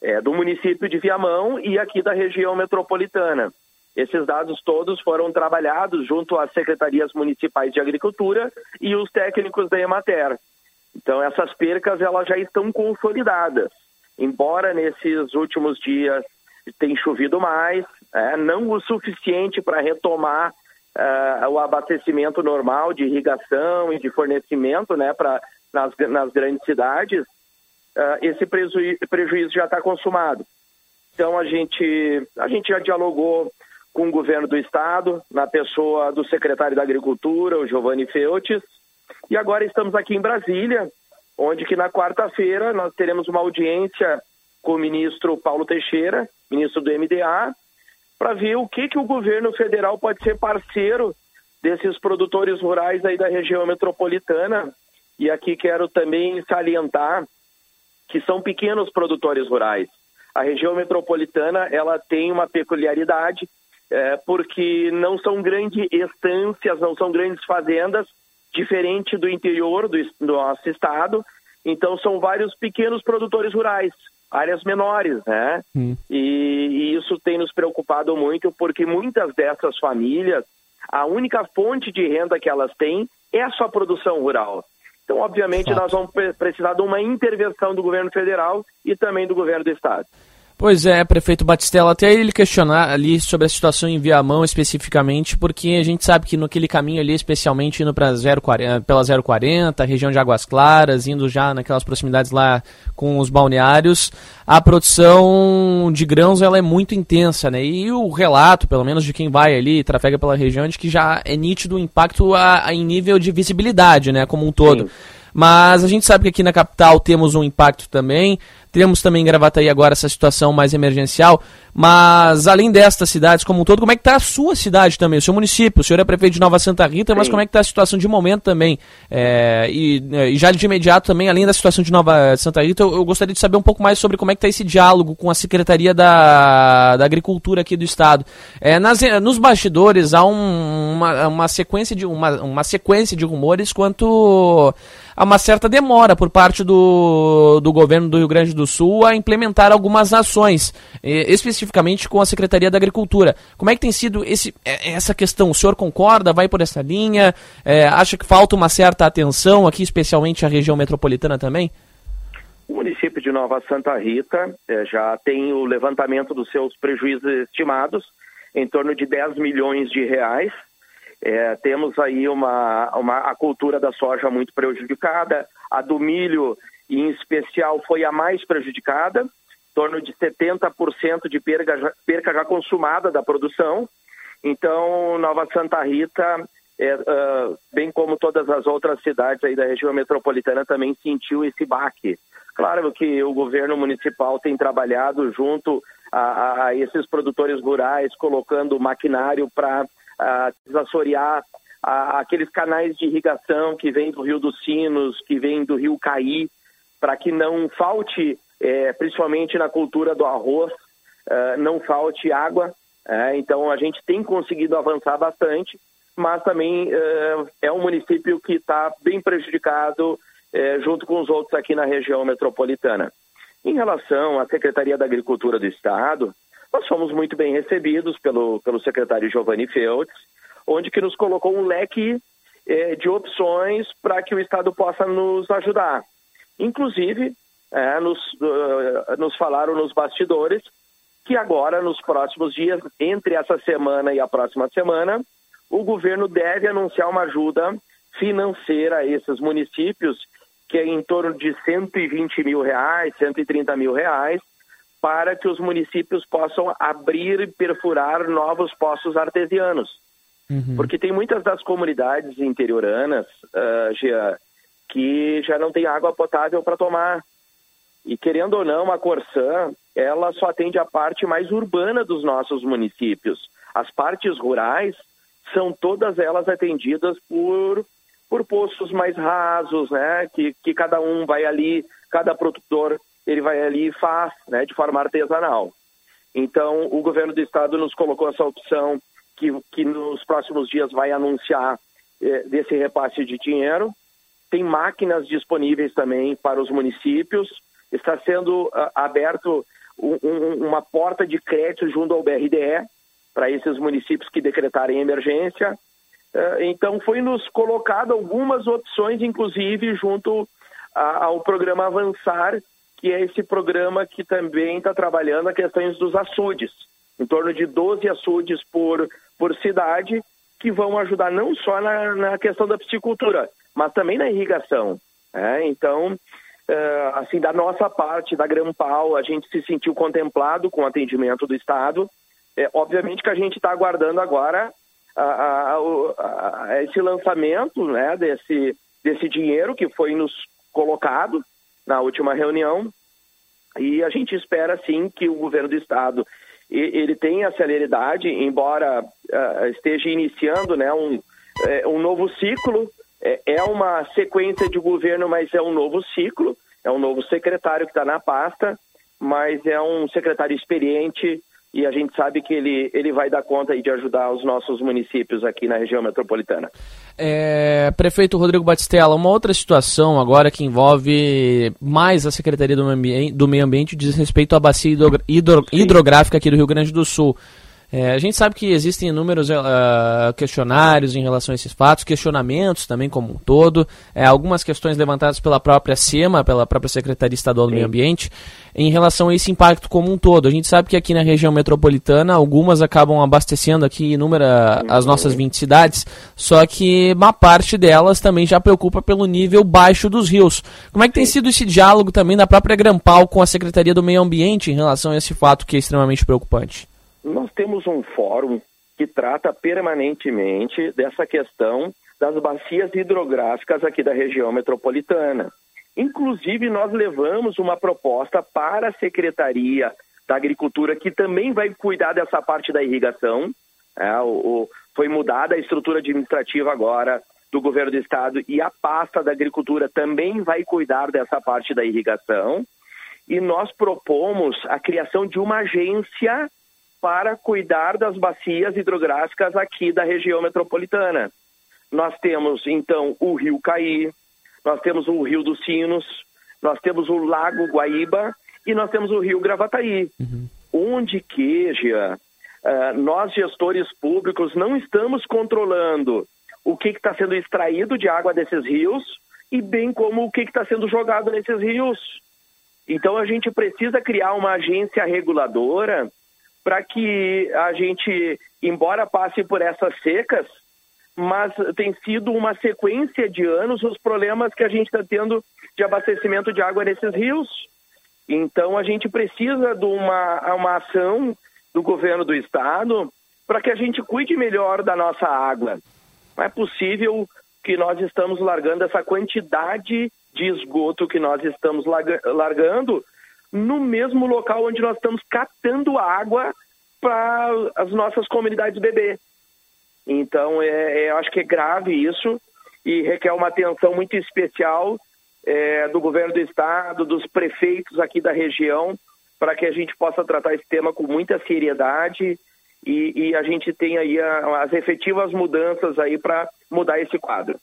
é, do município de Viamão e aqui da região metropolitana. Esses dados todos foram trabalhados junto às secretarias municipais de agricultura e os técnicos da Emater. Então essas percas elas já estão consolidadas. Embora nesses últimos dias tenha chovido mais, é, não o suficiente para retomar uh, o abastecimento normal de irrigação e de fornecimento né, pra, nas, nas grandes cidades, uh, esse prejuízo já está consumado. Então a gente, a gente já dialogou com o governo do estado, na pessoa do secretário da Agricultura, o Giovanni Feltes, e agora estamos aqui em Brasília, onde que na quarta-feira nós teremos uma audiência com o ministro Paulo Teixeira, ministro do MDA, para ver o que, que o governo federal pode ser parceiro desses produtores rurais aí da região metropolitana. E aqui quero também salientar que são pequenos produtores rurais. A região metropolitana ela tem uma peculiaridade é, porque não são grandes estâncias, não são grandes fazendas, diferente do interior do, do nosso estado. Então são vários pequenos produtores rurais, áreas menores, né? Hum. E, e isso tem nos preocupado muito porque muitas dessas famílias, a única fonte de renda que elas têm é a sua produção rural. Então, obviamente, Fato. nós vamos precisar de uma intervenção do governo federal e também do governo do estado. Pois é, prefeito Batistella, até ele questionar ali sobre a situação em Viamão especificamente, porque a gente sabe que naquele caminho ali, especialmente indo pra 040, pela 040, região de Águas Claras, indo já naquelas proximidades lá com os balneários, a produção de grãos ela é muito intensa, né? E o relato, pelo menos de quem vai ali, trafega pela região, de que já é nítido o impacto a, a em nível de visibilidade, né, como um todo. Sim. Mas a gente sabe que aqui na capital temos um impacto também. Temos também em Gravataí agora essa situação mais emergencial. Mas além destas cidades como um todo, como é que está a sua cidade também, o seu município? O senhor é prefeito de Nova Santa Rita, Sim. mas como é que está a situação de momento também? É, e, e, já de imediato também, além da situação de Nova Santa Rita, eu, eu gostaria de saber um pouco mais sobre como é que está esse diálogo com a Secretaria da, da Agricultura aqui do Estado. É, nas, nos bastidores há um, uma, uma, sequência de, uma, uma sequência de rumores quanto a uma certa demora por parte do, do governo do Rio Grande do Sul a implementar algumas ações, especificamente com a Secretaria da Agricultura. Como é que tem sido esse, é, essa questão? O senhor concorda? Vai por essa linha? É, acha que falta uma certa atenção aqui, especialmente a região metropolitana também? O município de Nova Santa Rita é, já tem o levantamento dos seus prejuízos estimados em torno de 10 milhões de reais é, temos aí uma, uma, a cultura da soja muito prejudicada, a do milho, em especial, foi a mais prejudicada, em torno de 70% de perca, perca já consumada da produção. Então, Nova Santa Rita, é, uh, bem como todas as outras cidades aí da região metropolitana, também sentiu esse baque. Claro que o governo municipal tem trabalhado junto a, a esses produtores rurais, colocando maquinário para desassorear a, aqueles canais de irrigação que vêm do Rio dos Sinos, que vêm do Rio Caí, para que não falte, é, principalmente na cultura do arroz, é, não falte água. É, então a gente tem conseguido avançar bastante, mas também é, é um município que está bem prejudicado junto com os outros aqui na região metropolitana. Em relação à Secretaria da Agricultura do Estado, nós fomos muito bem recebidos pelo, pelo secretário Giovanni Feltz, onde que nos colocou um leque de opções para que o Estado possa nos ajudar. Inclusive, é, nos, uh, nos falaram nos bastidores que agora, nos próximos dias, entre essa semana e a próxima semana, o governo deve anunciar uma ajuda financeira a esses municípios, que é em torno de 120 mil reais, 130 mil reais, para que os municípios possam abrir e perfurar novos poços artesianos. Uhum. Porque tem muitas das comunidades interioranas, uh, Gia, que já não tem água potável para tomar. E querendo ou não, a Corsã, ela só atende a parte mais urbana dos nossos municípios. As partes rurais são todas elas atendidas por, por poços mais rasos, né? Que, que cada um vai ali, cada produtor ele vai ali e faz, né, de forma artesanal. Então, o governo do estado nos colocou essa opção que, que nos próximos dias vai anunciar eh, desse repasse de dinheiro. Tem máquinas disponíveis também para os municípios. Está sendo uh, aberto um, um, uma porta de crédito junto ao BRDE para esses municípios que decretarem emergência. Uh, então, foi nos colocado algumas opções, inclusive junto a, ao programa Avançar, que é esse programa que também está trabalhando a questões dos açudes, em torno de 12 açudes por, por cidade, que vão ajudar não só na, na questão da piscicultura, mas também na irrigação. É, então, uh, assim, da nossa parte, da Grampal, a gente se sentiu contemplado com o atendimento do Estado. É, obviamente que a gente está aguardando agora a, a, a, esse lançamento né, desse, desse dinheiro que foi nos colocado na última reunião e a gente espera sim que o governo do estado ele tenha celeridade, embora uh, esteja iniciando né, um, uh, um novo ciclo. É, é uma sequência de governo, mas é um novo ciclo. É um novo secretário que está na pasta, mas é um secretário experiente e a gente sabe que ele, ele vai dar conta de ajudar os nossos municípios aqui na região metropolitana. É, prefeito Rodrigo Batistella, uma outra situação agora que envolve mais a Secretaria do Meio Ambiente, do Meio Ambiente diz respeito à bacia hidro, hidro, hidrográfica aqui do Rio Grande do Sul. É, a gente sabe que existem inúmeros uh, questionários em relação a esses fatos, questionamentos também como um todo, é, algumas questões levantadas pela própria SEMA, pela própria Secretaria Estadual do Sim. Meio Ambiente, em relação a esse impacto como um todo. A gente sabe que aqui na região metropolitana, algumas acabam abastecendo aqui inúmeras as nossas 20 cidades, só que uma parte delas também já preocupa pelo nível baixo dos rios. Como é que tem sido esse diálogo também da própria Grampal com a Secretaria do Meio Ambiente em relação a esse fato que é extremamente preocupante? Nós temos um fórum que trata permanentemente dessa questão das bacias hidrográficas aqui da região metropolitana. Inclusive, nós levamos uma proposta para a Secretaria da Agricultura, que também vai cuidar dessa parte da irrigação. É, o, o, foi mudada a estrutura administrativa agora do governo do estado e a pasta da agricultura também vai cuidar dessa parte da irrigação. E nós propomos a criação de uma agência para cuidar das bacias hidrográficas aqui da região metropolitana. Nós temos, então, o Rio Caí, nós temos o Rio dos Sinos, nós temos o Lago Guaíba e nós temos o Rio Gravataí. Uhum. Onde que, Gia, uh, nós gestores públicos não estamos controlando o que está sendo extraído de água desses rios e bem como o que está sendo jogado nesses rios. Então a gente precisa criar uma agência reguladora para que a gente, embora passe por essas secas, mas tem sido uma sequência de anos os problemas que a gente está tendo de abastecimento de água nesses rios. Então a gente precisa de uma, uma ação do governo do estado para que a gente cuide melhor da nossa água. Não é possível que nós estamos largando essa quantidade de esgoto que nós estamos largando no mesmo local onde nós estamos catando água para as nossas comunidades beber. Então, é, é, eu acho que é grave isso e requer uma atenção muito especial é, do governo do estado, dos prefeitos aqui da região, para que a gente possa tratar esse tema com muita seriedade e, e a gente tenha aí a, as efetivas mudanças aí para mudar esse quadro.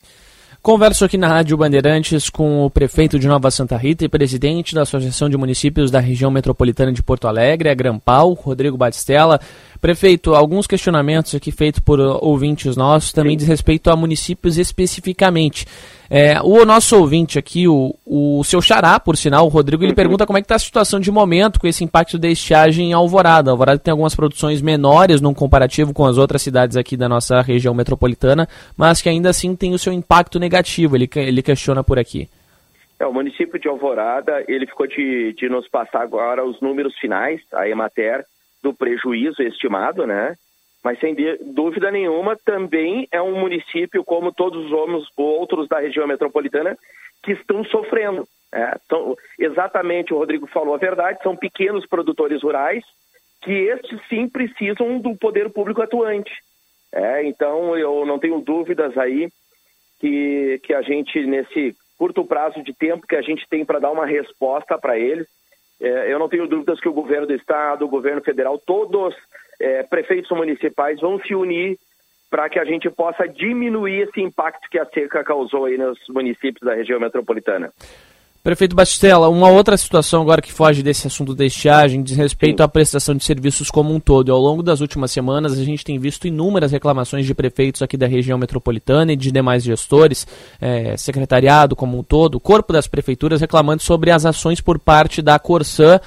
Converso aqui na Rádio Bandeirantes com o prefeito de Nova Santa Rita e presidente da Associação de Municípios da Região Metropolitana de Porto Alegre, a Grampal, Rodrigo Batistella. Prefeito, alguns questionamentos aqui feitos por ouvintes nossos também Sim. diz respeito a municípios especificamente. É, o nosso ouvinte aqui, o, o seu xará, por sinal, o Rodrigo, ele uhum. pergunta como é que está a situação de momento com esse impacto da estiagem em Alvorada. Alvorada tem algumas produções menores num comparativo com as outras cidades aqui da nossa região metropolitana, mas que ainda assim tem o seu impacto negativo, ele, ele questiona por aqui. É, o município de Alvorada, ele ficou de, de nos passar agora os números finais, a Emater, do prejuízo estimado, né? Mas sem dúvida nenhuma também é um município, como todos os outros da região metropolitana, que estão sofrendo. É, exatamente, o Rodrigo falou a verdade, são pequenos produtores rurais que estes sim precisam do poder público atuante. É, então, eu não tenho dúvidas aí que, que a gente, nesse curto prazo de tempo que a gente tem para dar uma resposta para eles, eu não tenho dúvidas que o governo do estado, o governo federal, todos é, prefeitos municipais vão se unir para que a gente possa diminuir esse impacto que a seca causou aí nos municípios da região metropolitana. Prefeito Bastela, uma outra situação agora que foge desse assunto da estiagem diz respeito Sim. à prestação de serviços como um todo. Ao longo das últimas semanas, a gente tem visto inúmeras reclamações de prefeitos aqui da região metropolitana e de demais gestores, é, secretariado como um todo, corpo das prefeituras reclamando sobre as ações por parte da Corsã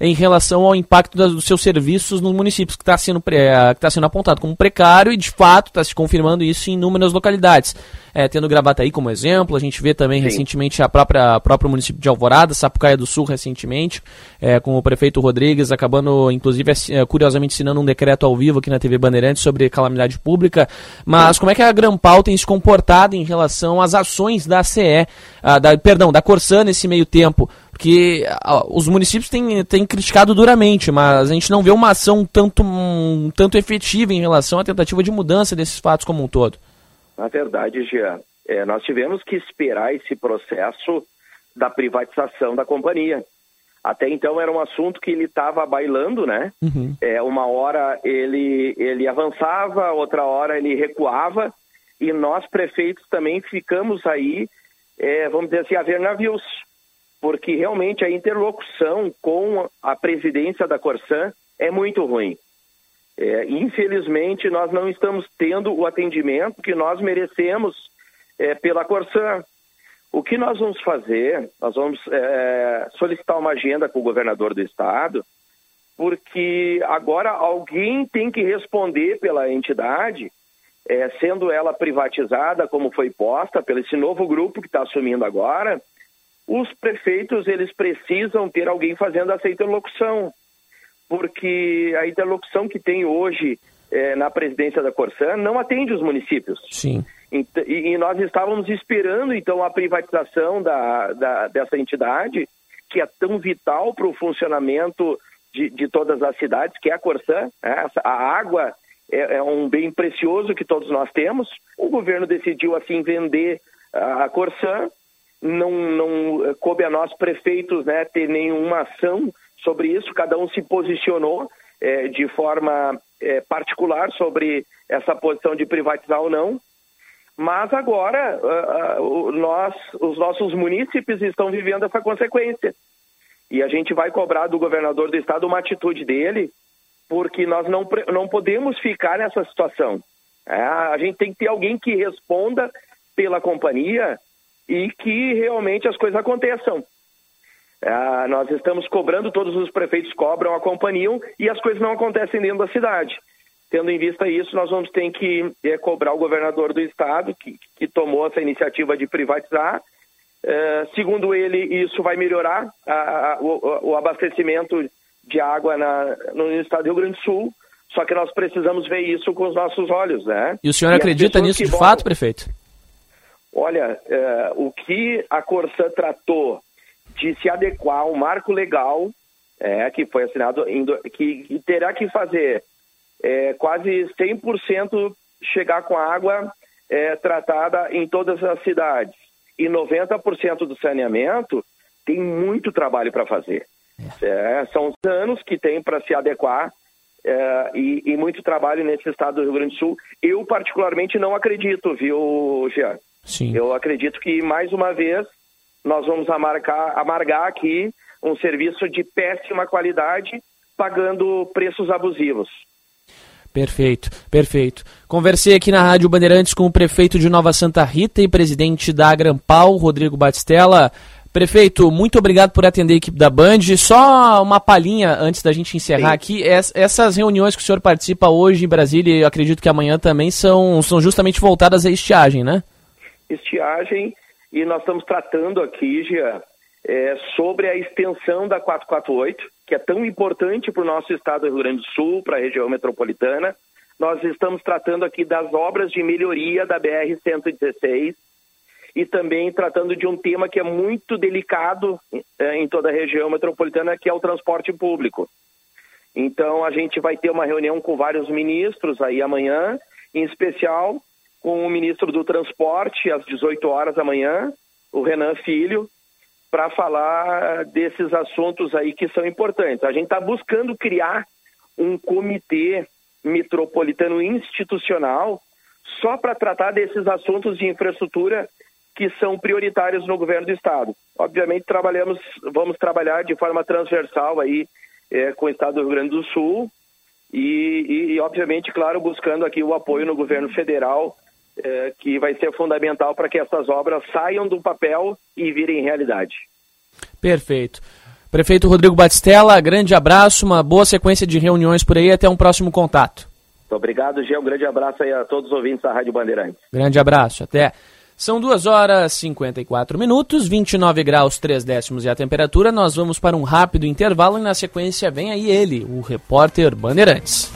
em relação ao impacto das, dos seus serviços nos municípios, que está sendo, é, tá sendo apontado como precário e, de fato, está se confirmando isso em inúmeras localidades. É, tendo Gravataí como exemplo, a gente vê também Sim. recentemente a própria próprio município de Alvorada, Sapucaia do Sul recentemente, é, com o prefeito Rodrigues acabando, inclusive, é, curiosamente assinando um decreto ao vivo aqui na TV Bandeirantes sobre calamidade pública. Mas como é que a Grampal tem se comportado em relação às ações da CE, ah, da, perdão, da Corsã nesse meio tempo? Porque os municípios têm, têm criticado duramente, mas a gente não vê uma ação tanto, um, tanto efetiva em relação à tentativa de mudança desses fatos como um todo. Na verdade, Jean, é, nós tivemos que esperar esse processo da privatização da companhia. Até então era um assunto que ele estava bailando, né? Uhum. É, uma hora ele, ele avançava, outra hora ele recuava, e nós, prefeitos, também ficamos aí, é, vamos dizer assim, a ver navios porque realmente a interlocução com a presidência da Corsã é muito ruim. É, infelizmente, nós não estamos tendo o atendimento que nós merecemos é, pela Corsã. O que nós vamos fazer? Nós vamos é, solicitar uma agenda com o governador do estado, porque agora alguém tem que responder pela entidade, é, sendo ela privatizada, como foi posta, pelo esse novo grupo que está assumindo agora. Os prefeitos eles precisam ter alguém fazendo essa interlocução, porque a interlocução que tem hoje é, na presidência da Corsã não atende os municípios. Sim. E, nós estávamos esperando, então, a privatização da, da dessa entidade, que é tão vital para o funcionamento de, de, todas as cidades, que é a Corsã. Né? A água é, é, um bem precioso que todos nós temos. O governo decidiu, assim, vender a Corsã. Não, não coube a nós, prefeitos, né, ter nenhuma ação sobre isso. Cada um se posicionou é, de forma é, particular sobre essa posição de privatizar ou não. Mas agora uh, uh, nós, os nossos munícipes estão vivendo essa consequência. E a gente vai cobrar do governador do estado uma atitude dele, porque nós não, não podemos ficar nessa situação. É, a gente tem que ter alguém que responda pela companhia e que realmente as coisas aconteçam. É, nós estamos cobrando, todos os prefeitos cobram, acompanham e as coisas não acontecem dentro da cidade. Tendo em vista isso, nós vamos ter que é, cobrar o governador do estado, que, que tomou essa iniciativa de privatizar. É, segundo ele, isso vai melhorar a, a, o, o, abastecimento de água na, no estado do Rio Grande do Sul, só que nós precisamos ver isso com os nossos olhos, né? E o senhor e acredita nisso de fato, prefeito? Olha, é, o que a Corsã tratou de se adequar ao marco legal, é, que foi assinado, que, que terá que fazer é, quase 100% chegar com água é, tratada em todas as cidades. E 90% do saneamento tem muito trabalho para fazer. É, são anos que tem para se adequar é, e, e, muito trabalho nesse estado do Rio Grande do Sul. Eu, particularmente, não acredito, viu, Jean? Sim. Eu acredito que, mais uma vez, nós vamos amargar, amargar aqui um serviço de péssima qualidade, pagando preços abusivos. Perfeito, perfeito. Conversei aqui na Rádio Bandeirantes com o prefeito de Nova Santa Rita e presidente da Agrampal, Rodrigo Batistella. Prefeito, muito obrigado por atender a equipe da Band. Só uma palhinha antes da gente encerrar Sim. aqui. Essas reuniões que o senhor participa hoje em Brasília e eu acredito que amanhã também são, são justamente voltadas à estiagem, né? Estiagem, e nós estamos tratando aqui, Gia, é, sobre a extensão da 448, que é tão importante para o nosso estado do Rio Grande do Sul, para a região metropolitana. Nós estamos tratando aqui das obras de melhoria da BR-116 e também tratando de um tema que é muito delicado é, em toda a região metropolitana, que é o transporte público. Então, a gente vai ter uma reunião com vários ministros aí amanhã, em especial com o ministro do Transporte, às 18 horas da manhã, o Renan Filho, para falar desses assuntos aí que são importantes. A gente está buscando criar um comitê metropolitano institucional só para tratar desses assuntos de infraestrutura que são prioritários no governo do estado. Obviamente trabalhamos, vamos trabalhar de forma transversal aí é, com o estado do Rio Grande do Sul e, e, obviamente, claro, buscando aqui o apoio no governo federal é, que vai ser fundamental para que essas obras saiam do papel e virem realidade. Perfeito. Prefeito Rodrigo Batistella, grande abraço, uma boa sequência de reuniões por aí, até um próximo contato. Muito obrigado, Gê, um grande abraço aí a todos os ouvintes da Rádio Bandeirantes. Grande abraço, até. São 2 horas e 54 minutos, 29 graus 3 décimos e a temperatura. Nós vamos para um rápido intervalo e na sequência vem aí ele, o repórter Bandeirantes.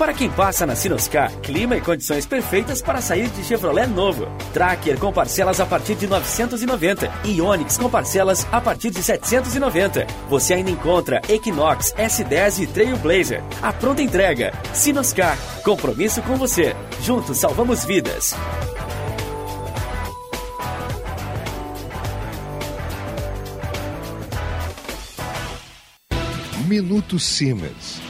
Para quem passa na Sinoscar, clima e condições perfeitas para sair de Chevrolet novo. Tracker com parcelas a partir de 990 e Onix com parcelas a partir de 790. Você ainda encontra Equinox, S10 e Trailblazer. A pronta entrega. Sinoscar, compromisso com você. Juntos salvamos vidas. Minuto Siemens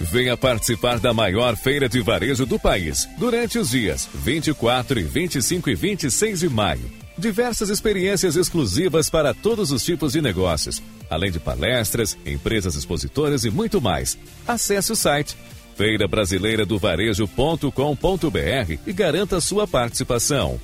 Venha participar da maior feira de varejo do país durante os dias 24 e 25 e 26 de maio. Diversas experiências exclusivas para todos os tipos de negócios, além de palestras, empresas expositoras e muito mais. Acesse o site feirabrasileiradovarejo.com.br e garanta sua participação.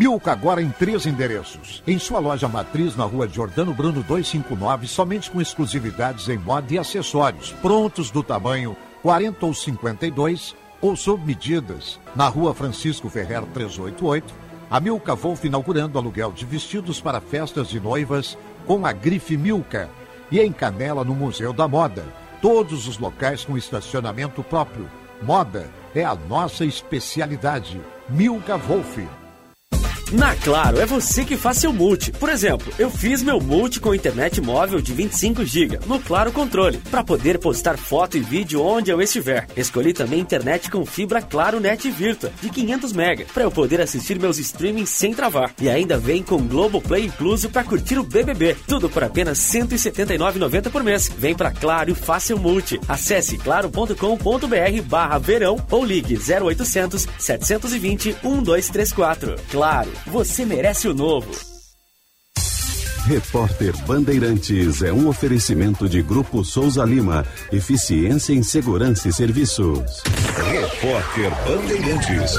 Milka agora em três endereços. Em sua loja matriz na rua Jordano Bruno 259, somente com exclusividades em moda e acessórios, prontos do tamanho 40 ou 52 ou sob medidas. Na rua Francisco Ferrer 388, a Milka Wolf inaugurando aluguel de vestidos para festas de noivas com a grife Milka. E em Canela, no Museu da Moda. Todos os locais com estacionamento próprio. Moda é a nossa especialidade. Milka Wolf. Na Claro, é você que faz seu multi. Por exemplo, eu fiz meu multi com internet móvel de 25 GB no Claro Controle, para poder postar foto e vídeo onde eu estiver. Escolhi também internet com fibra Claro Net Virtua de 500 MB, para eu poder assistir meus streamings sem travar. E ainda vem com Globoplay incluso para curtir o BBB. Tudo por apenas R$ 179,90 por mês. Vem para Claro e faça multi. Acesse claro.com.br barra verão ou ligue 0800 720 1234. Claro, você merece o novo. Repórter Bandeirantes é um oferecimento de Grupo Souza Lima. Eficiência em Segurança e Serviços. Repórter Bandeirantes.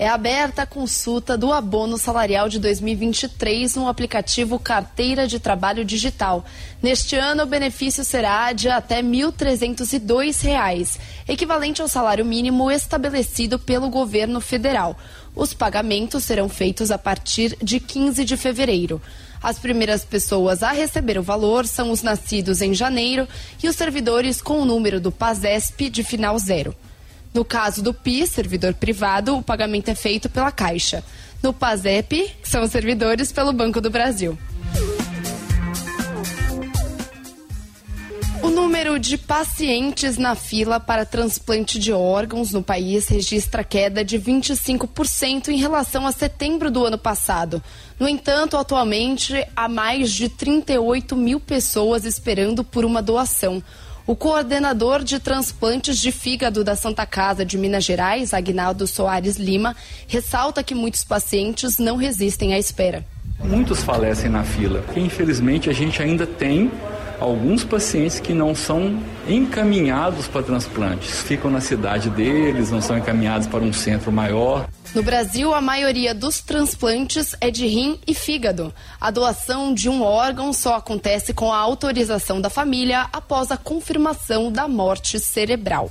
É aberta a consulta do abono salarial de 2023 no aplicativo Carteira de Trabalho Digital. Neste ano, o benefício será de até R$ 1.302, equivalente ao salário mínimo estabelecido pelo governo federal. Os pagamentos serão feitos a partir de 15 de fevereiro. As primeiras pessoas a receber o valor são os nascidos em janeiro e os servidores com o número do PASESP de final zero. No caso do PIS, servidor privado, o pagamento é feito pela Caixa. No PASEP, são os servidores pelo Banco do Brasil. O número de pacientes na fila para transplante de órgãos no país registra queda de 25% em relação a setembro do ano passado. No entanto, atualmente há mais de 38 mil pessoas esperando por uma doação. O coordenador de transplantes de fígado da Santa Casa de Minas Gerais, Agnaldo Soares Lima, ressalta que muitos pacientes não resistem à espera. Muitos falecem na fila. Infelizmente, a gente ainda tem alguns pacientes que não são encaminhados para transplantes. Ficam na cidade deles, não são encaminhados para um centro maior. No Brasil, a maioria dos transplantes é de rim e fígado. A doação de um órgão só acontece com a autorização da família após a confirmação da morte cerebral.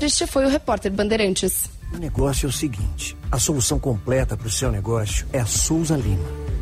Este foi o repórter Bandeirantes. O negócio é o seguinte: a solução completa para o seu negócio é a Souza Lima.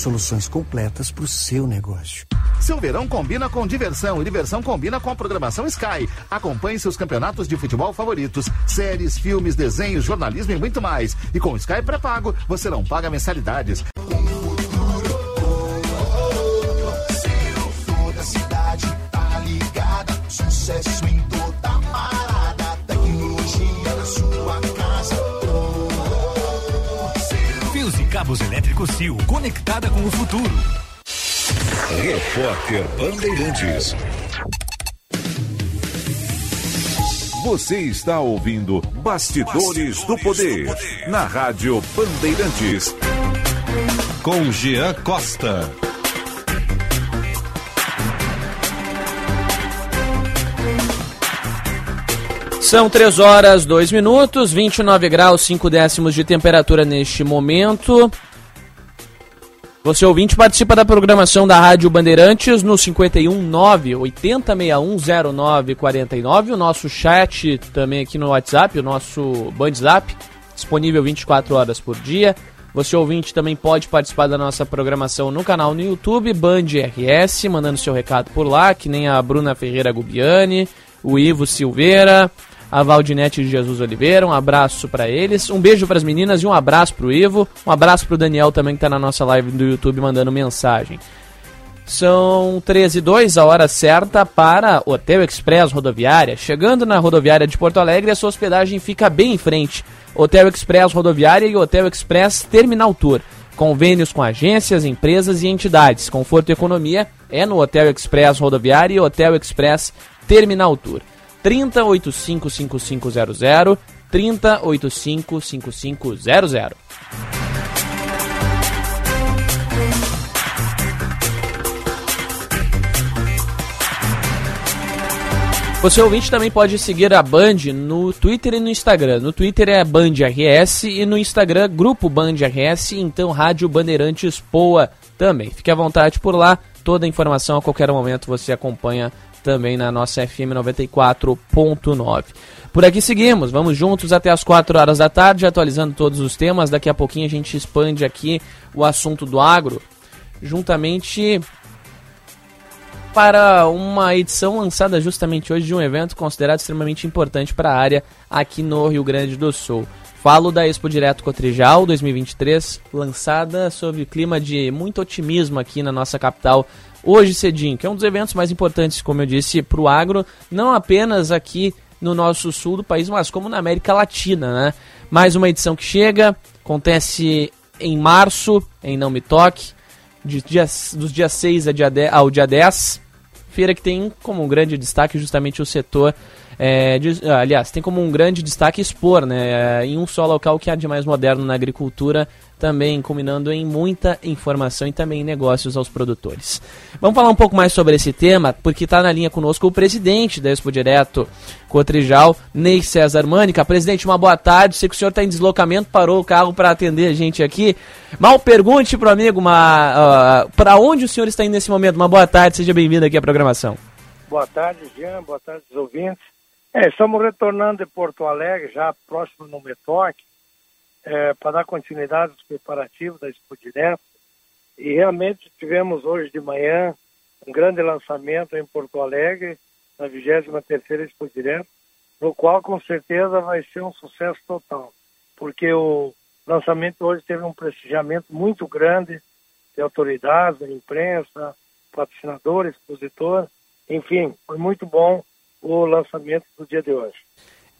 Soluções completas para o seu negócio. Seu verão combina com diversão e diversão combina com a programação Sky. Acompanhe seus campeonatos de futebol favoritos, séries, filmes, desenhos, jornalismo e muito mais. E com o Sky pré-pago, você não paga mensalidades. Tá sucesso em cabos elétricos Sil, conectada com o futuro. Repórter Bandeirantes. Você está ouvindo Bastidores, do, Poder, na Rádio Bandeirantes. Com Jean Costa. São 3 horas, 2 minutos, 29 graus, 5 décimos de temperatura neste momento. Você ouvinte participa da programação da Rádio Bandeirantes no 519 8061 0949, o nosso chat também aqui no WhatsApp, o nosso Bandzap, disponível 24 horas por dia. Você ouvinte também pode participar da nossa programação no canal no YouTube, Band RS, mandando seu recado por lá, que nem a Bruna Ferreira Gubiani, o Ivo Silveira, a Valdinete de Jesus Oliveira, um abraço para eles, um beijo para as meninas e um abraço para o Ivo, um abraço para o Daniel também que está na nossa live do YouTube mandando mensagem. São 13 e 2, a hora certa para Hotel Express Rodoviária. Chegando na rodoviária de Porto Alegre, a sua hospedagem fica bem em frente. Hotel Express Rodoviária e Hotel Express Terminal Tour. Convênios com agências, empresas e entidades. Conforto e economia é no Hotel Express Rodoviária e Hotel Express Terminal Tour. 30855500 30855500. Você ouvinte também pode seguir a Band no Twitter e no Instagram. No Twitter é Band RS e no Instagram Grupo Band RS, então Rádio Bandeirantes Poa também. Fique à vontade por lá, toda a informação a qualquer momento você acompanha também na nossa FM 94.9. Por aqui seguimos, vamos juntos até as 4 horas da tarde, atualizando todos os temas. Daqui a pouquinho a gente expande aqui o assunto do agro, juntamente para uma edição lançada justamente hoje de um evento considerado extremamente importante para a área aqui no Rio Grande do Sul. Falo da Expo Direto Cotrijal 2023, lançada sob clima de muito otimismo aqui na nossa capital hoje cedinho, que é um dos eventos mais importantes, como eu disse, para o agro, não apenas aqui no nosso sul do país, mas como na América Latina, né? Mais uma edição que chega, acontece em março, em Não Me Toque, de dia, dos dias 6 ao dia 10. Feira que tem como um grande destaque justamente o setor. É, aliás, tem como um grande destaque expor, né? Em um só local que há de mais moderno na agricultura, também combinando em muita informação e também negócios aos produtores. Vamos falar um pouco mais sobre esse tema, porque está na linha conosco o presidente da Expo Direto Cotrijal, Ney César Mânica. Presidente, uma boa tarde. Sei que o senhor está em deslocamento, parou o carro para atender a gente aqui. Mal pergunte para o amigo, uh, para onde o senhor está indo nesse momento? Uma boa tarde, seja bem-vindo aqui à programação. Boa tarde, Jean. Boa tarde, os ouvintes. É, estamos retornando de Porto Alegre, já próximo no Metoque é, para dar continuidade aos preparativos da Expo Direto. E realmente tivemos hoje de manhã um grande lançamento em Porto Alegre, na 23ª Expo Direto, no qual com certeza vai ser um sucesso total, porque o lançamento hoje teve um prestigiamento muito grande de autoridades, da imprensa, patrocinadores, expositor, enfim, foi muito bom o lançamento do dia de hoje.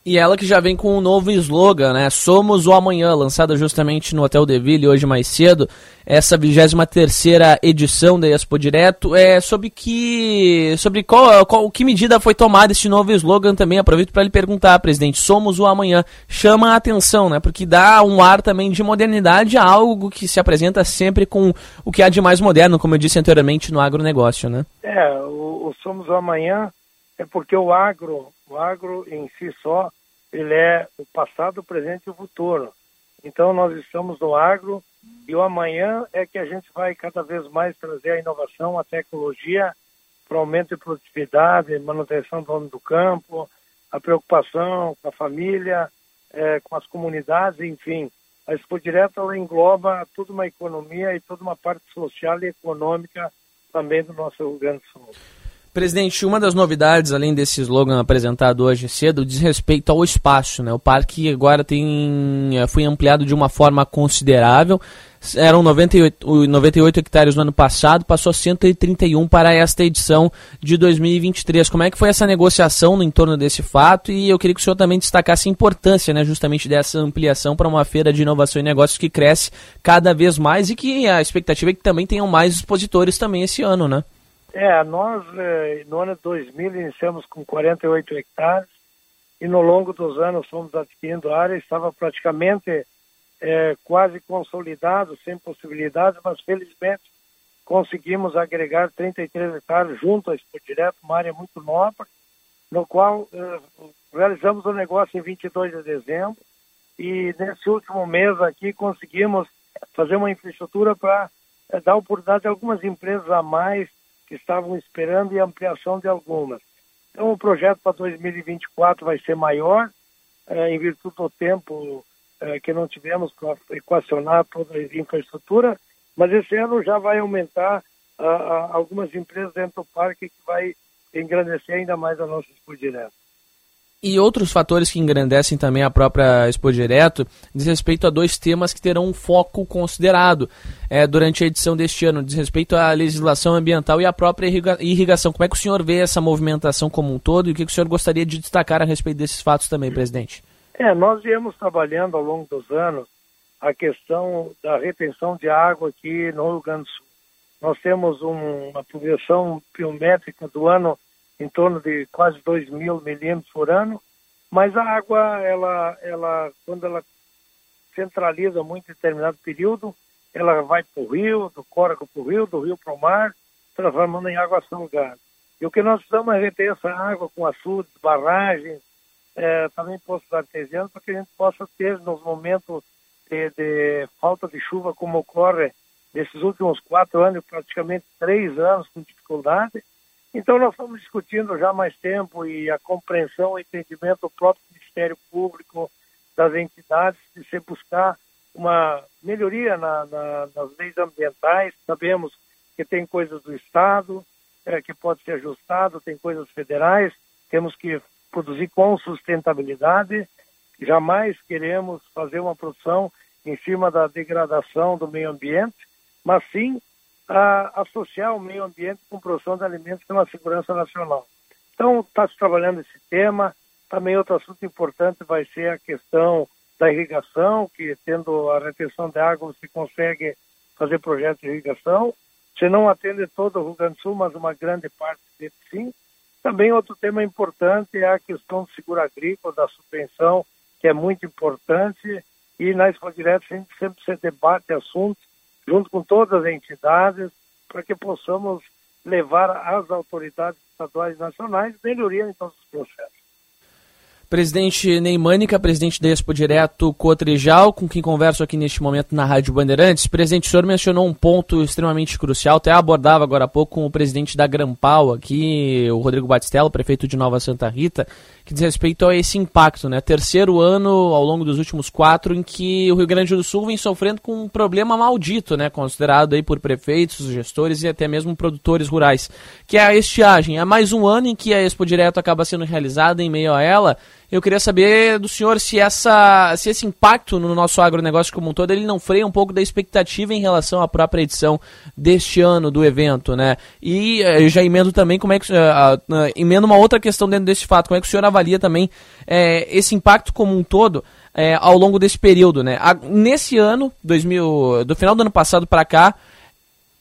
E ela que já vem com um novo slogan, né? Somos o Amanhã, lançada justamente no Hotel Deville hoje mais cedo. Essa 23 edição da Expo Direto é sobre que sobre qual, qual que medida foi tomada esse novo slogan também. Aproveito para lhe perguntar, presidente. Somos o Amanhã. Chama a atenção, né? Porque dá um ar também de modernidade a algo que se apresenta sempre com o que há de mais moderno, como eu disse anteriormente, no agronegócio, né? É, o, o Somos o Amanhã é porque o agro o agro em si só, ele é o passado, o presente e o futuro. Então nós estamos no agro e o amanhã é que a gente vai cada vez mais trazer a inovação, a tecnologia para aumento de produtividade, manutenção do homem do campo, a preocupação com a família, é, com as comunidades, enfim. A Expo Direto ela engloba toda uma economia e toda uma parte social e econômica também do nosso Rio Grande do Sul. Presidente, uma das novidades, além desse slogan apresentado hoje cedo, diz respeito ao espaço. Né? O parque agora tem, eh, foi ampliado de uma forma considerável. Eram 98, 98 hectares no ano passado, passou a 131 para esta edição de 2023. Como é que foi essa negociação no entorno desse fato? E eu queria que o senhor também destacasse a importância né, justamente dessa ampliação para uma feira de inovação e negócios que cresce cada vez mais e que a expectativa é que também tenham mais expositores também esse ano, né? É, nós eh, no ano 2000 iniciamos com 48 hectares e no longo dos anos fomos adquirindo área, estava praticamente é, quase consolidado, sem possibilidades, mas felizmente conseguimos agregar 33 hectares junto à Expo Direto, uma área muito nova, no qual, realizamos o negócio em 22 de dezembro e nesse último mês aqui conseguimos fazer uma infraestrutura para é, dar oportunidade a algumas empresas a mais que estavam esperando e ampliação de algumas. Então o projeto para 2024 vai ser maior, é, em virtude do tempo é, que não tivemos para equacionar toda a infraestrutura, mas esse ano já vai aumentar a, a, algumas empresas dentro do parque que vai engrandecer ainda mais a nossa Expo Direto. E outros fatores que engrandecem também a própria Expo Direto diz respeito a dois temas que terão um foco considerado é, durante a edição deste ano, diz respeito à legislação ambiental e à própria irrigação. Como é que o senhor vê essa movimentação como um todo e o que o senhor gostaria de destacar a respeito desses fatos também, presidente? É, nós viemos trabalhando ao longo dos anos a questão da retenção de água aqui no Rio Grande do Sul. Nós temos um, uma projeção biométrica do ano em torno de quase 2 mil milímetros por ano, mas a água, ela, ela, quando ela centraliza muito em determinado período, ela vai para o rio, do córrego para o rio, do rio para o mar, transformando em água salgada. E o que nós precisamos é reter essa água com açudes, barragens, é, também poços artesianos, para que a gente possa ter, nos momentos de, de, falta de chuva, como ocorre nesses últimos quatro anos, praticamente três anos com dificuldade, então, nós estamos discutindo já há mais tempo e a compreensão e entendimento do próprio Ministério Público, das entidades, de se buscar uma melhoria na, na, nas leis ambientais. Sabemos que tem coisas do Estado é, que pode ser ajustado, tem coisas federais, temos que produzir com sustentabilidade. Jamais queremos fazer uma produção em cima da degradação do meio ambiente, mas sim a associar o meio ambiente com produção de alimentos pela segurança nacional. Então, está se trabalhando esse tema. Também outro assunto importante vai ser a questão da irrigação, que tendo a retenção de água você consegue fazer projetos de irrigação. Você não atende todo o Rio Grande do Sul, mas uma grande parte dele sim. Também outro tema importante é a questão do seguro agrícola, da subvenção, que é muito importante. E na Expo Direto a gente sempre se debate assuntos junto com todas as entidades, para que possamos levar às autoridades estaduais e nacionais melhoria em todos os processos. Presidente Neimânica, presidente da Expo Direto Cotrijal, com quem converso aqui neste momento na Rádio Bandeirantes. Presidente, o senhor mencionou um ponto extremamente crucial, até abordava agora há pouco com o presidente da Grampal aqui, o Rodrigo Batistello, prefeito de Nova Santa Rita, que diz respeito a esse impacto, né? Terceiro ano ao longo dos últimos quatro em que o Rio Grande do Sul vem sofrendo com um problema maldito, né? Considerado aí por prefeitos, gestores e até mesmo produtores rurais, que é a estiagem. É mais um ano em que a Expo Direto acaba sendo realizada em meio a ela. Eu queria saber do senhor se, essa, se esse impacto no nosso agronegócio como um todo ele não freia um pouco da expectativa em relação à própria edição deste ano do evento, né? E eu eh, já emendo também como é que uh, uh, emendo uma outra questão dentro desse fato, como é que o senhor avalia também é, esse impacto como um todo é, ao longo desse período, né? Nesse ano, 2000, do final do ano passado para cá,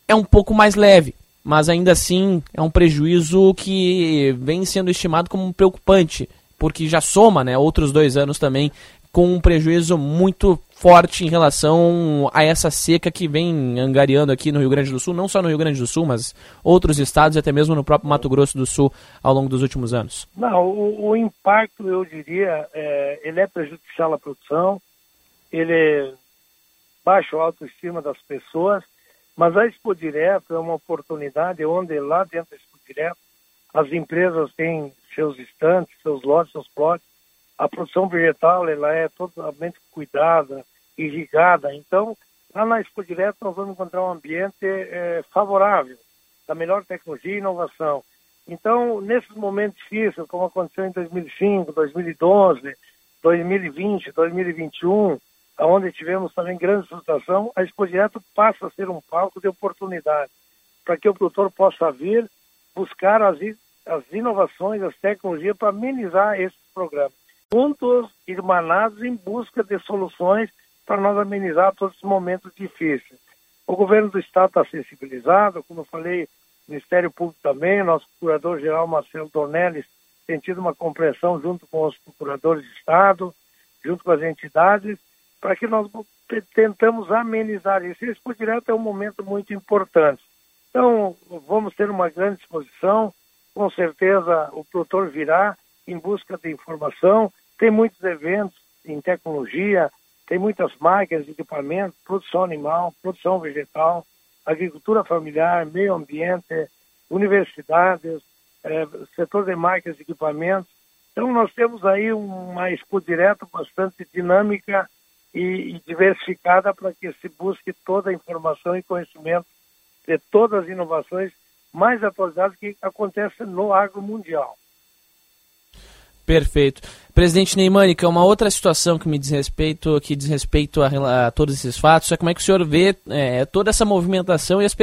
é um pouco mais leve, mas ainda assim é um prejuízo que vem sendo estimado como preocupante, porque já soma, né, outros dois anos também com um prejuízo muito forte em relação a essa seca que vem angariando aqui no Rio Grande do Sul, não só no Rio Grande do Sul, mas outros estados e até mesmo no próprio Mato Grosso do Sul ao longo dos últimos anos? Não, o, o impacto, eu diria, é, ele é prejudicial à produção, ele baixa a autoestima das pessoas, mas a Expo Direto é uma oportunidade onde lá dentro da Expo Direto as empresas têm seus estantes, seus lotes, seus plots, a produção vegetal ela é totalmente cuidada, irrigada. Então, lá na Expo Direto nós vamos encontrar um ambiente é, favorável, da melhor tecnologia e inovação. Então, nesses momentos difíceis, como aconteceu em 2005, 2012, 2020, 2021, onde tivemos também grande situação, a Expo Direto passa a ser um palco de oportunidade para que o produtor possa vir buscar as, as inovações, as tecnologias para amenizar esses programas juntos, irmanados em busca de soluções para nós amenizar todos esses momentos difíceis. O governo do Estado está sensibilizado, como eu falei, o Ministério Público também, nosso Procurador-Geral Marcelo Dornelles tem tido uma compreensão junto com os procuradores de Estado, junto com as entidades, para que nós tentamos amenizar isso. Esse por direto é um momento muito importante. Então, vamos ter uma grande exposição, com certeza o produtor virá, em busca de informação. Tem muitos eventos em tecnologia, tem muitas máquinas, equipamentos, produção animal, produção vegetal, agricultura familiar, meio ambiente, universidades, é, setor de máquinas e equipamentos. Então, nós temos aí uma expo bastante dinâmica e, e diversificada para que se busque toda a informação e conhecimento de todas as inovações mais atualizadas que acontecem no agro mundial. Perfeito. Presidente Neymânica, uma outra situação que me diz respeito, que diz respeito a, a todos esses fatos, é como é que o senhor vê é, toda essa movimentação e as,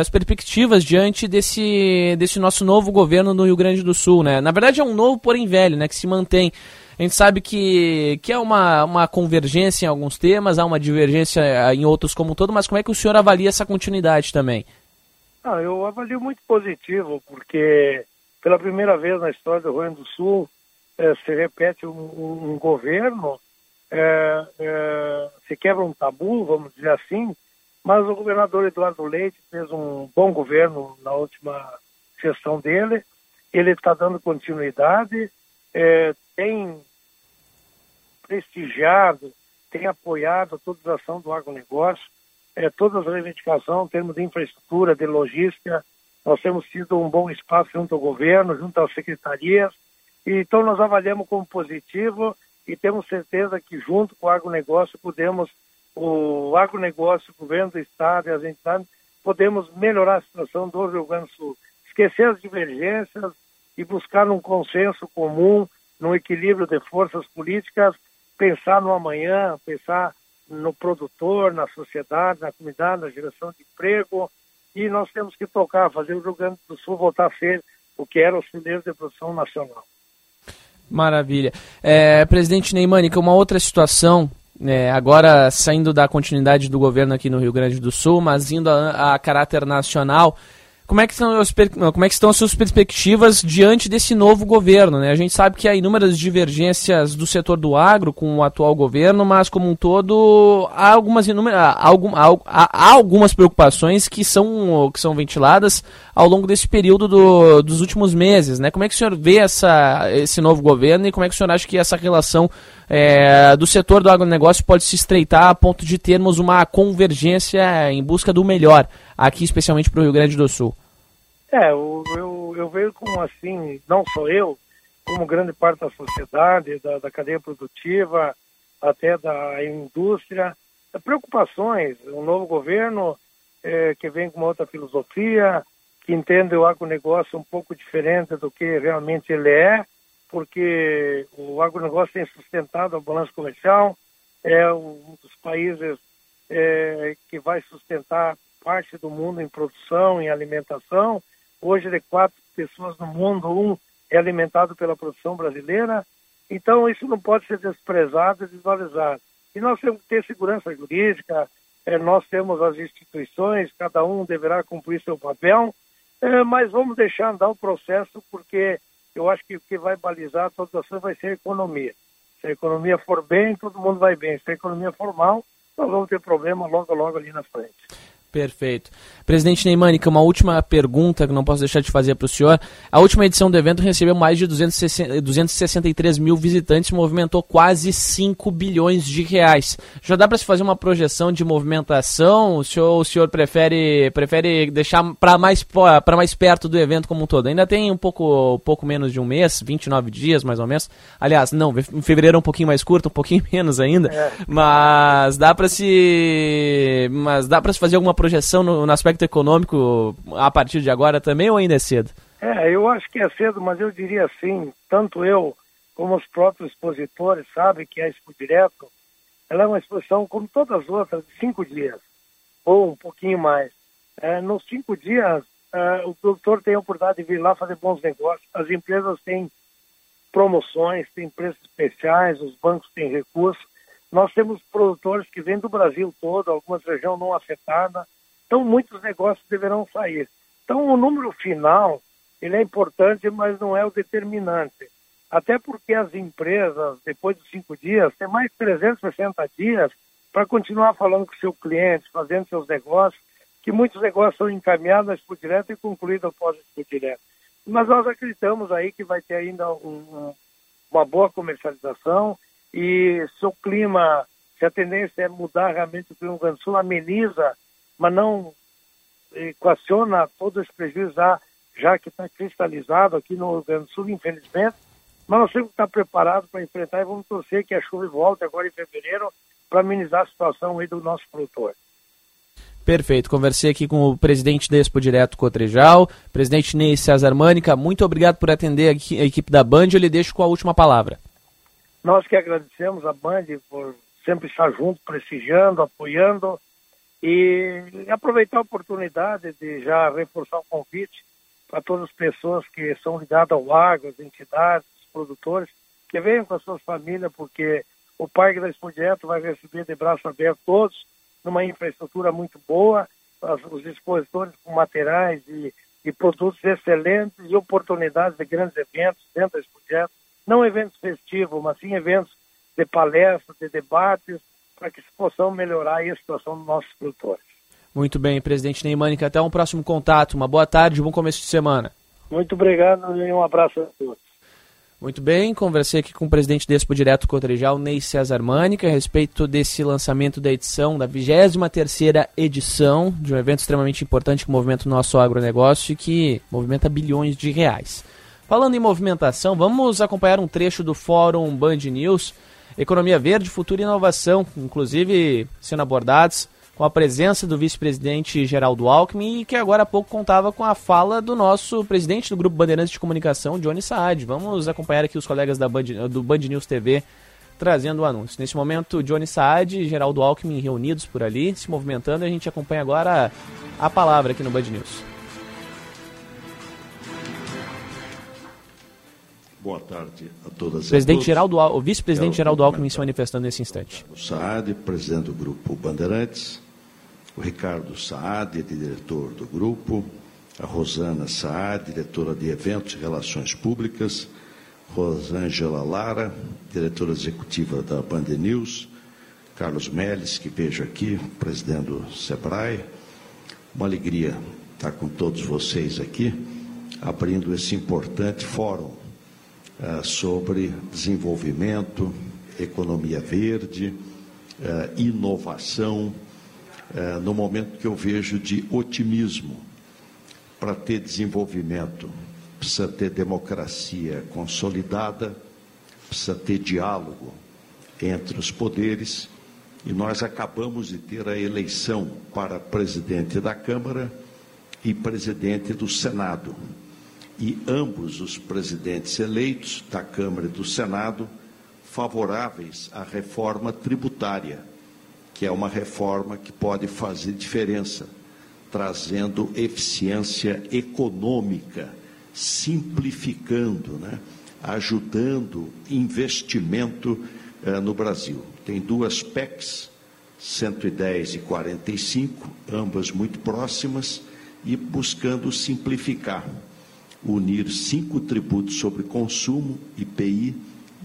as, perspectivas diante desse, desse nosso novo governo no Rio Grande do Sul, né? Na verdade é um novo, porém velho, né? Que se mantém. A gente sabe que, que é uma, uma convergência em alguns temas, há uma divergência em outros como um todo, mas como é que o senhor avalia essa continuidade também? Ah, eu avalio muito positivo, porque pela primeira vez na história do Rio Grande do Sul, é, se repete um, um governo, é, se quebra um tabu, vamos dizer assim, mas o governador Eduardo Leite fez um bom governo na última gestão dele, ele está dando continuidade, é, tem prestigiado, tem apoiado toda a ação do agronegócio, é, todas as reivindicações em termos de infraestrutura, de logística, nós temos tido um bom espaço junto ao governo, junto às secretarias, então, nós avaliamos como positivo e temos certeza que, junto com o agronegócio, podemos, o agronegócio, o governo do Estado e as entidades, podemos melhorar a situação do Rio Grande do Sul. Esquecer as divergências e buscar um consenso comum, num equilíbrio de forças políticas, pensar no amanhã, pensar no produtor, na sociedade, na comunidade, na geração de emprego. E nós temos que tocar, fazer o Rio Grande do Sul voltar a ser o que era o celeiro de produção nacional. Maravilha. É, presidente Neymânica, uma outra situação, é, agora saindo da continuidade do governo aqui no Rio Grande do Sul, mas indo a, a caráter nacional, como é, que estão as, como é que estão as suas perspectivas diante desse novo governo? Né? A gente sabe que há inúmeras divergências do setor do agro com o atual governo, mas como um todo há algumas, inúmeras, há, há, há algumas preocupações que são, que são ventiladas ao longo desse período do, dos últimos meses. Né? Como é que o senhor vê essa, esse novo governo e como é que o senhor acha que essa relação é, do setor do agronegócio pode se estreitar a ponto de termos uma convergência em busca do melhor? aqui especialmente para o Rio Grande do Sul? É, eu, eu, eu vejo como assim, não só eu, como grande parte da sociedade, da, da cadeia produtiva, até da indústria, preocupações. Um novo governo é, que vem com uma outra filosofia, que entende o agronegócio um pouco diferente do que realmente ele é, porque o agronegócio tem sustentado a balança comercial, é um dos países é, que vai sustentar parte do mundo em produção, em alimentação. Hoje, de quatro pessoas no mundo, um é alimentado pela produção brasileira. Então, isso não pode ser desprezado e desvalorizado. E nós temos que ter segurança jurídica, é, nós temos as instituições, cada um deverá cumprir seu papel, é, mas vamos deixar andar o processo, porque eu acho que o que vai balizar todas as vai ser a economia. Se a economia for bem, todo mundo vai bem. Se a economia for mal, nós vamos ter problema logo, logo ali na frente. Perfeito. Presidente Neymânica, uma última pergunta que não posso deixar de fazer para o senhor. A última edição do evento recebeu mais de 260, 263 mil visitantes e movimentou quase 5 bilhões de reais. Já dá para se fazer uma projeção de movimentação? O senhor, o senhor prefere, prefere deixar para mais, mais perto do evento como um todo? Ainda tem um pouco, pouco menos de um mês, 29 dias mais ou menos. Aliás, não, em fevereiro é um pouquinho mais curto, um pouquinho menos ainda. É. Mas dá para se. Mas dá para se fazer alguma projeção no, no, aspecto econômico a partir de agora também ou ainda é cedo? É, eu acho que é cedo, mas eu diria assim, tanto eu como os próprios expositores sabem que a Expo Direto ela é uma exposição como todas as outras, de cinco dias, ou um pouquinho mais. É, nos cinco dias, é, o produtor tem a oportunidade de vir lá fazer bons negócios, as empresas têm promoções, têm preços especiais, os bancos têm recursos, nós temos produtores que vêm do Brasil todo, algumas regiões não afetadas, então muitos negócios deverão sair. Então o número final, ele é importante, mas não é o determinante. Até porque as empresas, depois dos cinco dias, têm mais 360 dias para continuar falando com o seu cliente, fazendo seus negócios, que muitos negócios são encaminhados por direto e concluídos após por direto. Mas nós acreditamos aí que vai ter ainda um, uma boa comercialização e se o clima, se a tendência é mudar realmente o clima do Sul, ameniza, mas não equaciona todos os prejuízos já, já que está cristalizado aqui no Rio Grande do Sul, infelizmente. Mas nós temos que estar preparados para enfrentar e vamos torcer que a chuva volte agora em fevereiro para amenizar a situação aí do nosso produtor. Perfeito. Conversei aqui com o presidente da Expo Direto Cotrijal, presidente Ney César Mânica. Muito obrigado por atender a equipe da Band. Eu lhe deixo com a última palavra. Nós que agradecemos a Band por sempre estar junto, prestigiando, apoiando e aproveitar a oportunidade de já reforçar o convite para todas as pessoas que são ligadas ao agro, as entidades, os produtores, que venham com as suas famílias, porque o Parque da Expo Direto vai receber de braço aberto todos numa infraestrutura muito boa, os expositores com materiais e, e, produtos excelentes e oportunidades de grandes eventos dentro desse projeto, não eventos festivos, mas sim eventos de palestras, de debates, para que possam melhorar a situação dos nossos produtores. Muito bem, presidente Neymânica, até um próximo contato, uma boa tarde, um bom começo de semana. Muito obrigado e um abraço a todos. Muito bem, conversei aqui com o presidente da Expo Direto Cotrijal, Ney César Mânica, a respeito desse lançamento da edição, da 23ª edição de um evento extremamente importante que movimenta o nosso agronegócio e que movimenta bilhões de reais. Falando em movimentação, vamos acompanhar um trecho do Fórum Band News, Economia Verde, Futuro e Inovação, inclusive sendo abordados com a presença do vice-presidente Geraldo Alckmin e que agora há pouco contava com a fala do nosso presidente do Grupo Bandeirantes de Comunicação, Johnny Saad. Vamos acompanhar aqui os colegas da Band, do Band News TV trazendo o anúncio. Nesse momento, Johnny Saad e Geraldo Alckmin reunidos por ali, se movimentando, e a gente acompanha agora a, palavra aqui no Band News. Boa tarde a todas Presidente e a Geraldo, o vice-presidente Geraldo Alckmin se manifestando nesse instante. O Saad, presidente do Grupo Bandeirantes, o Ricardo Saad, diretor do grupo, a Rosana Saad, diretora de Eventos e Relações Públicas, Rosângela Lara, diretora executiva da Band News, Carlos Melles, que vejo aqui, presidente do SEBRAE. Uma alegria estar com todos vocês aqui, abrindo esse importante fórum uh, sobre desenvolvimento, economia verde, uh, inovação, uh, no momento que eu vejo de otimismo. Para ter desenvolvimento, precisa ter democracia consolidada, precisa ter diálogo entre os poderes, e nós acabamos de ter a eleição para presidente da Câmara e presidente do Senado. E ambos os presidentes eleitos da Câmara e do Senado favoráveis à reforma tributária, que é uma reforma que pode fazer diferença, trazendo eficiência econômica, simplificando, né? ajudando investimento eh, no Brasil. Tem duas PECs, 110 e 45, ambas muito próximas, e buscando simplificar, unir cinco tributos sobre consumo, IPI,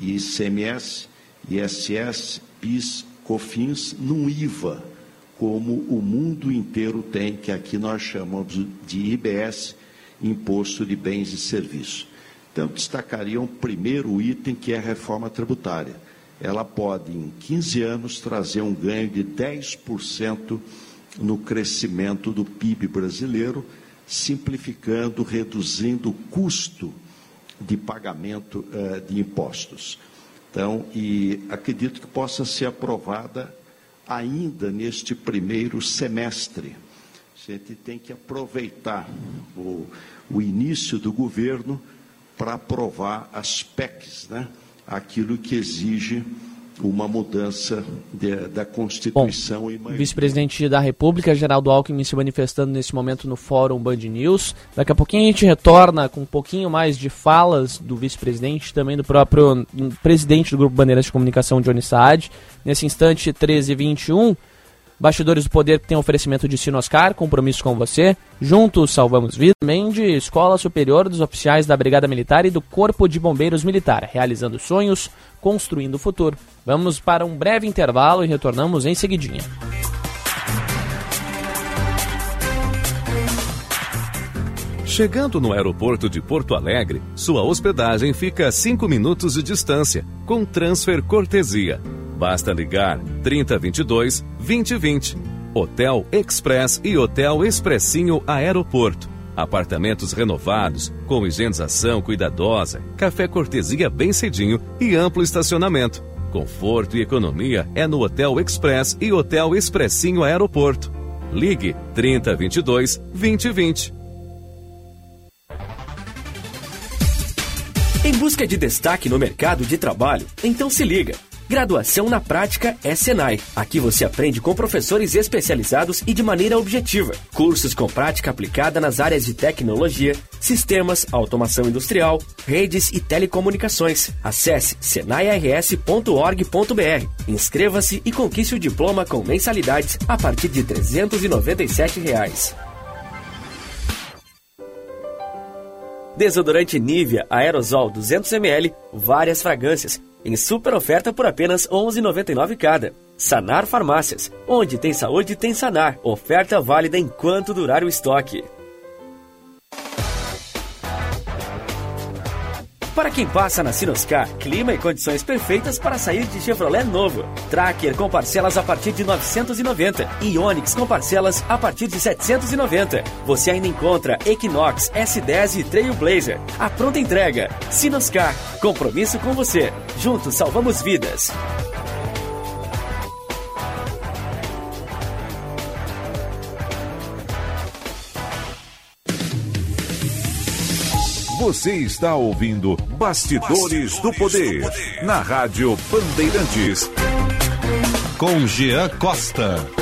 ICMS, ISS, PIS, COFINS, num IVA, como o mundo inteiro tem, que aqui nós chamamos de IBS, Imposto de Bens e Serviços. Então, destacaria um primeiro item que é a reforma tributária. Ela pode, em 15 anos, trazer um ganho de 10% no crescimento do PIB brasileiro, simplificando, reduzindo o custo de pagamento uh, de impostos. Então, e acredito que possa ser aprovada ainda neste primeiro semestre. A gente tem que aproveitar o, o início do governo para aprovar as PECs, né? aquilo que exige uma mudança de, da Constituição. Bom, vice-presidente da República, Geraldo Alckmin, se manifestando nesse momento no Fórum Band News. Daqui a pouquinho a gente retorna com um pouquinho mais de falas do vice-presidente, também do próprio presidente do Grupo Bandeiras de Comunicação, Johnny Saad. Nesse instante, 13h21. Bastidores do Poder tem oferecimento de Sinoscar, compromisso com você. Juntos salvamos vidas. Também de Escola Superior dos Oficiais da Brigada Militar e do Corpo de Bombeiros Militar, realizando sonhos, construindo o futuro. Vamos para um breve intervalo e retornamos em seguidinha. Chegando no aeroporto de Porto Alegre, sua hospedagem fica a 5 minutos de distância, com transfer cortesia. Basta ligar 3022 2020. Hotel Express e Hotel Expressinho Aeroporto. Apartamentos renovados, com higienização cuidadosa, café cortesia bem cedinho e amplo estacionamento. Conforto e economia é no Hotel Express e Hotel Expressinho Aeroporto. Ligue 3022 2020. Em busca de destaque no mercado de trabalho? Então se liga. Graduação na Prática é Senai. Aqui você aprende com professores especializados e de maneira objetiva. Cursos com prática aplicada nas áreas de tecnologia, sistemas, automação industrial, redes e telecomunicações. Acesse senairs.org.br. Inscreva-se e conquiste o diploma com mensalidades a partir de 397 reais. Desodorante Nivea Aerosol 200ml, várias fragrâncias, em super oferta por apenas R$ 11,99 cada. Sanar Farmácias, onde tem saúde tem Sanar. Oferta válida enquanto durar o estoque. Para quem passa na Sinoscar, clima e condições perfeitas para sair de Chevrolet novo. Tracker com parcelas a partir de 990 e Onix com parcelas a partir de 790. Você ainda encontra Equinox, S10 e Trailblazer. A pronta entrega. Sinoscar, compromisso com você. Juntos salvamos vidas. Você está ouvindo Bastidores, do, Poder, na Rádio Bandeirantes. Com Jean Costa.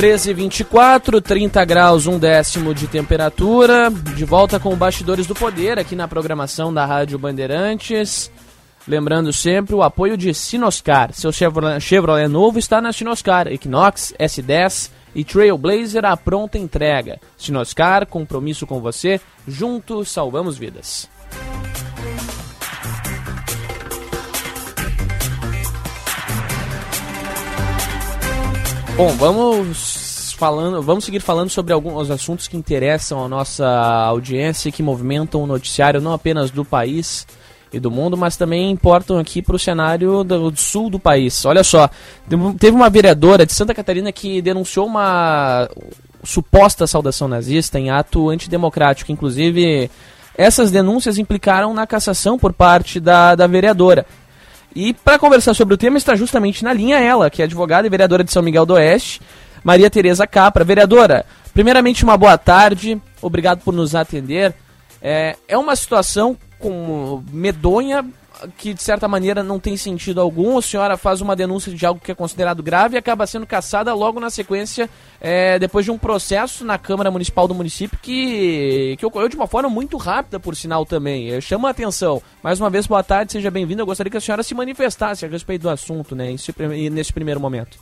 Treze vinte e quatro, 30 graus, um décimo de temperatura. De volta com Bastidores do Poder aqui na programação da Rádio Bandeirantes. Lembrando sempre o apoio de Sinoscar. Seu Chevrolet novo está na Sinoscar. Equinox, S10 e Trailblazer à pronta entrega. Sinoscar, compromisso com você. Juntos salvamos vidas. Bom, vamos falando, vamos seguir falando sobre alguns assuntos que interessam a nossa audiência e que movimentam o noticiário não apenas do país e do mundo, mas também importam aqui para o cenário do, sul do país. Olha só, teve uma vereadora de Santa Catarina que denunciou uma suposta saudação nazista em ato antidemocrático. Inclusive, essas denúncias implicaram na cassação por parte da, da vereadora. E para conversar sobre o tema está justamente na linha ela, que é advogada e vereadora de São Miguel do Oeste, Maria Tereza Capra. Vereadora, primeiramente uma boa tarde, obrigado por nos atender. É, é uma situação com medonha que de certa maneira não tem sentido algum. A senhora faz uma denúncia de algo que é considerado grave e acaba sendo caçada logo na sequência, é, depois de um processo na Câmara Municipal do município que, que ocorreu de uma forma muito rápida, por sinal também. Chama a atenção. Mais uma vez, boa tarde, seja bem-vinda. Eu gostaria que a senhora se manifestasse a respeito do assunto, né, nesse primeiro momento.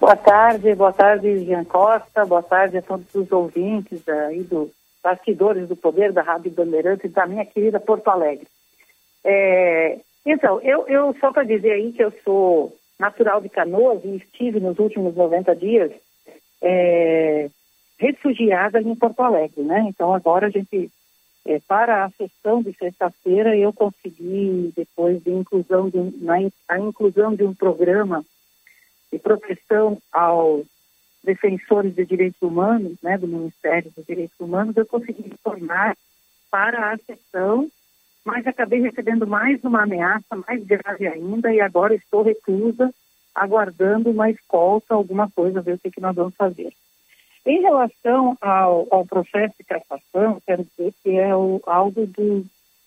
Boa tarde, boa tarde, Jean Costa, boa tarde a todos os ouvintes aí do Bastidores do Poder da Rádio Bandeirantes da minha querida Porto Alegre. É, então, eu, eu só para dizer aí que eu sou natural de Canoas e estive nos últimos 90 dias é, refugiada em Porto Alegre, né? Então agora a gente, é, para a sessão de sexta-feira, eu consegui, depois de inclusão de, na, a inclusão de um programa de proteção aos defensores de direitos humanos, né, do Ministério dos Direitos Humanos, eu consegui tornar para a sessão mas acabei recebendo mais uma ameaça, mais grave ainda, e agora estou reclusa, aguardando uma escolta, alguma coisa, ver o que, que nós vamos fazer. Em relação ao, ao processo de cassação, quero dizer que é o, algo do,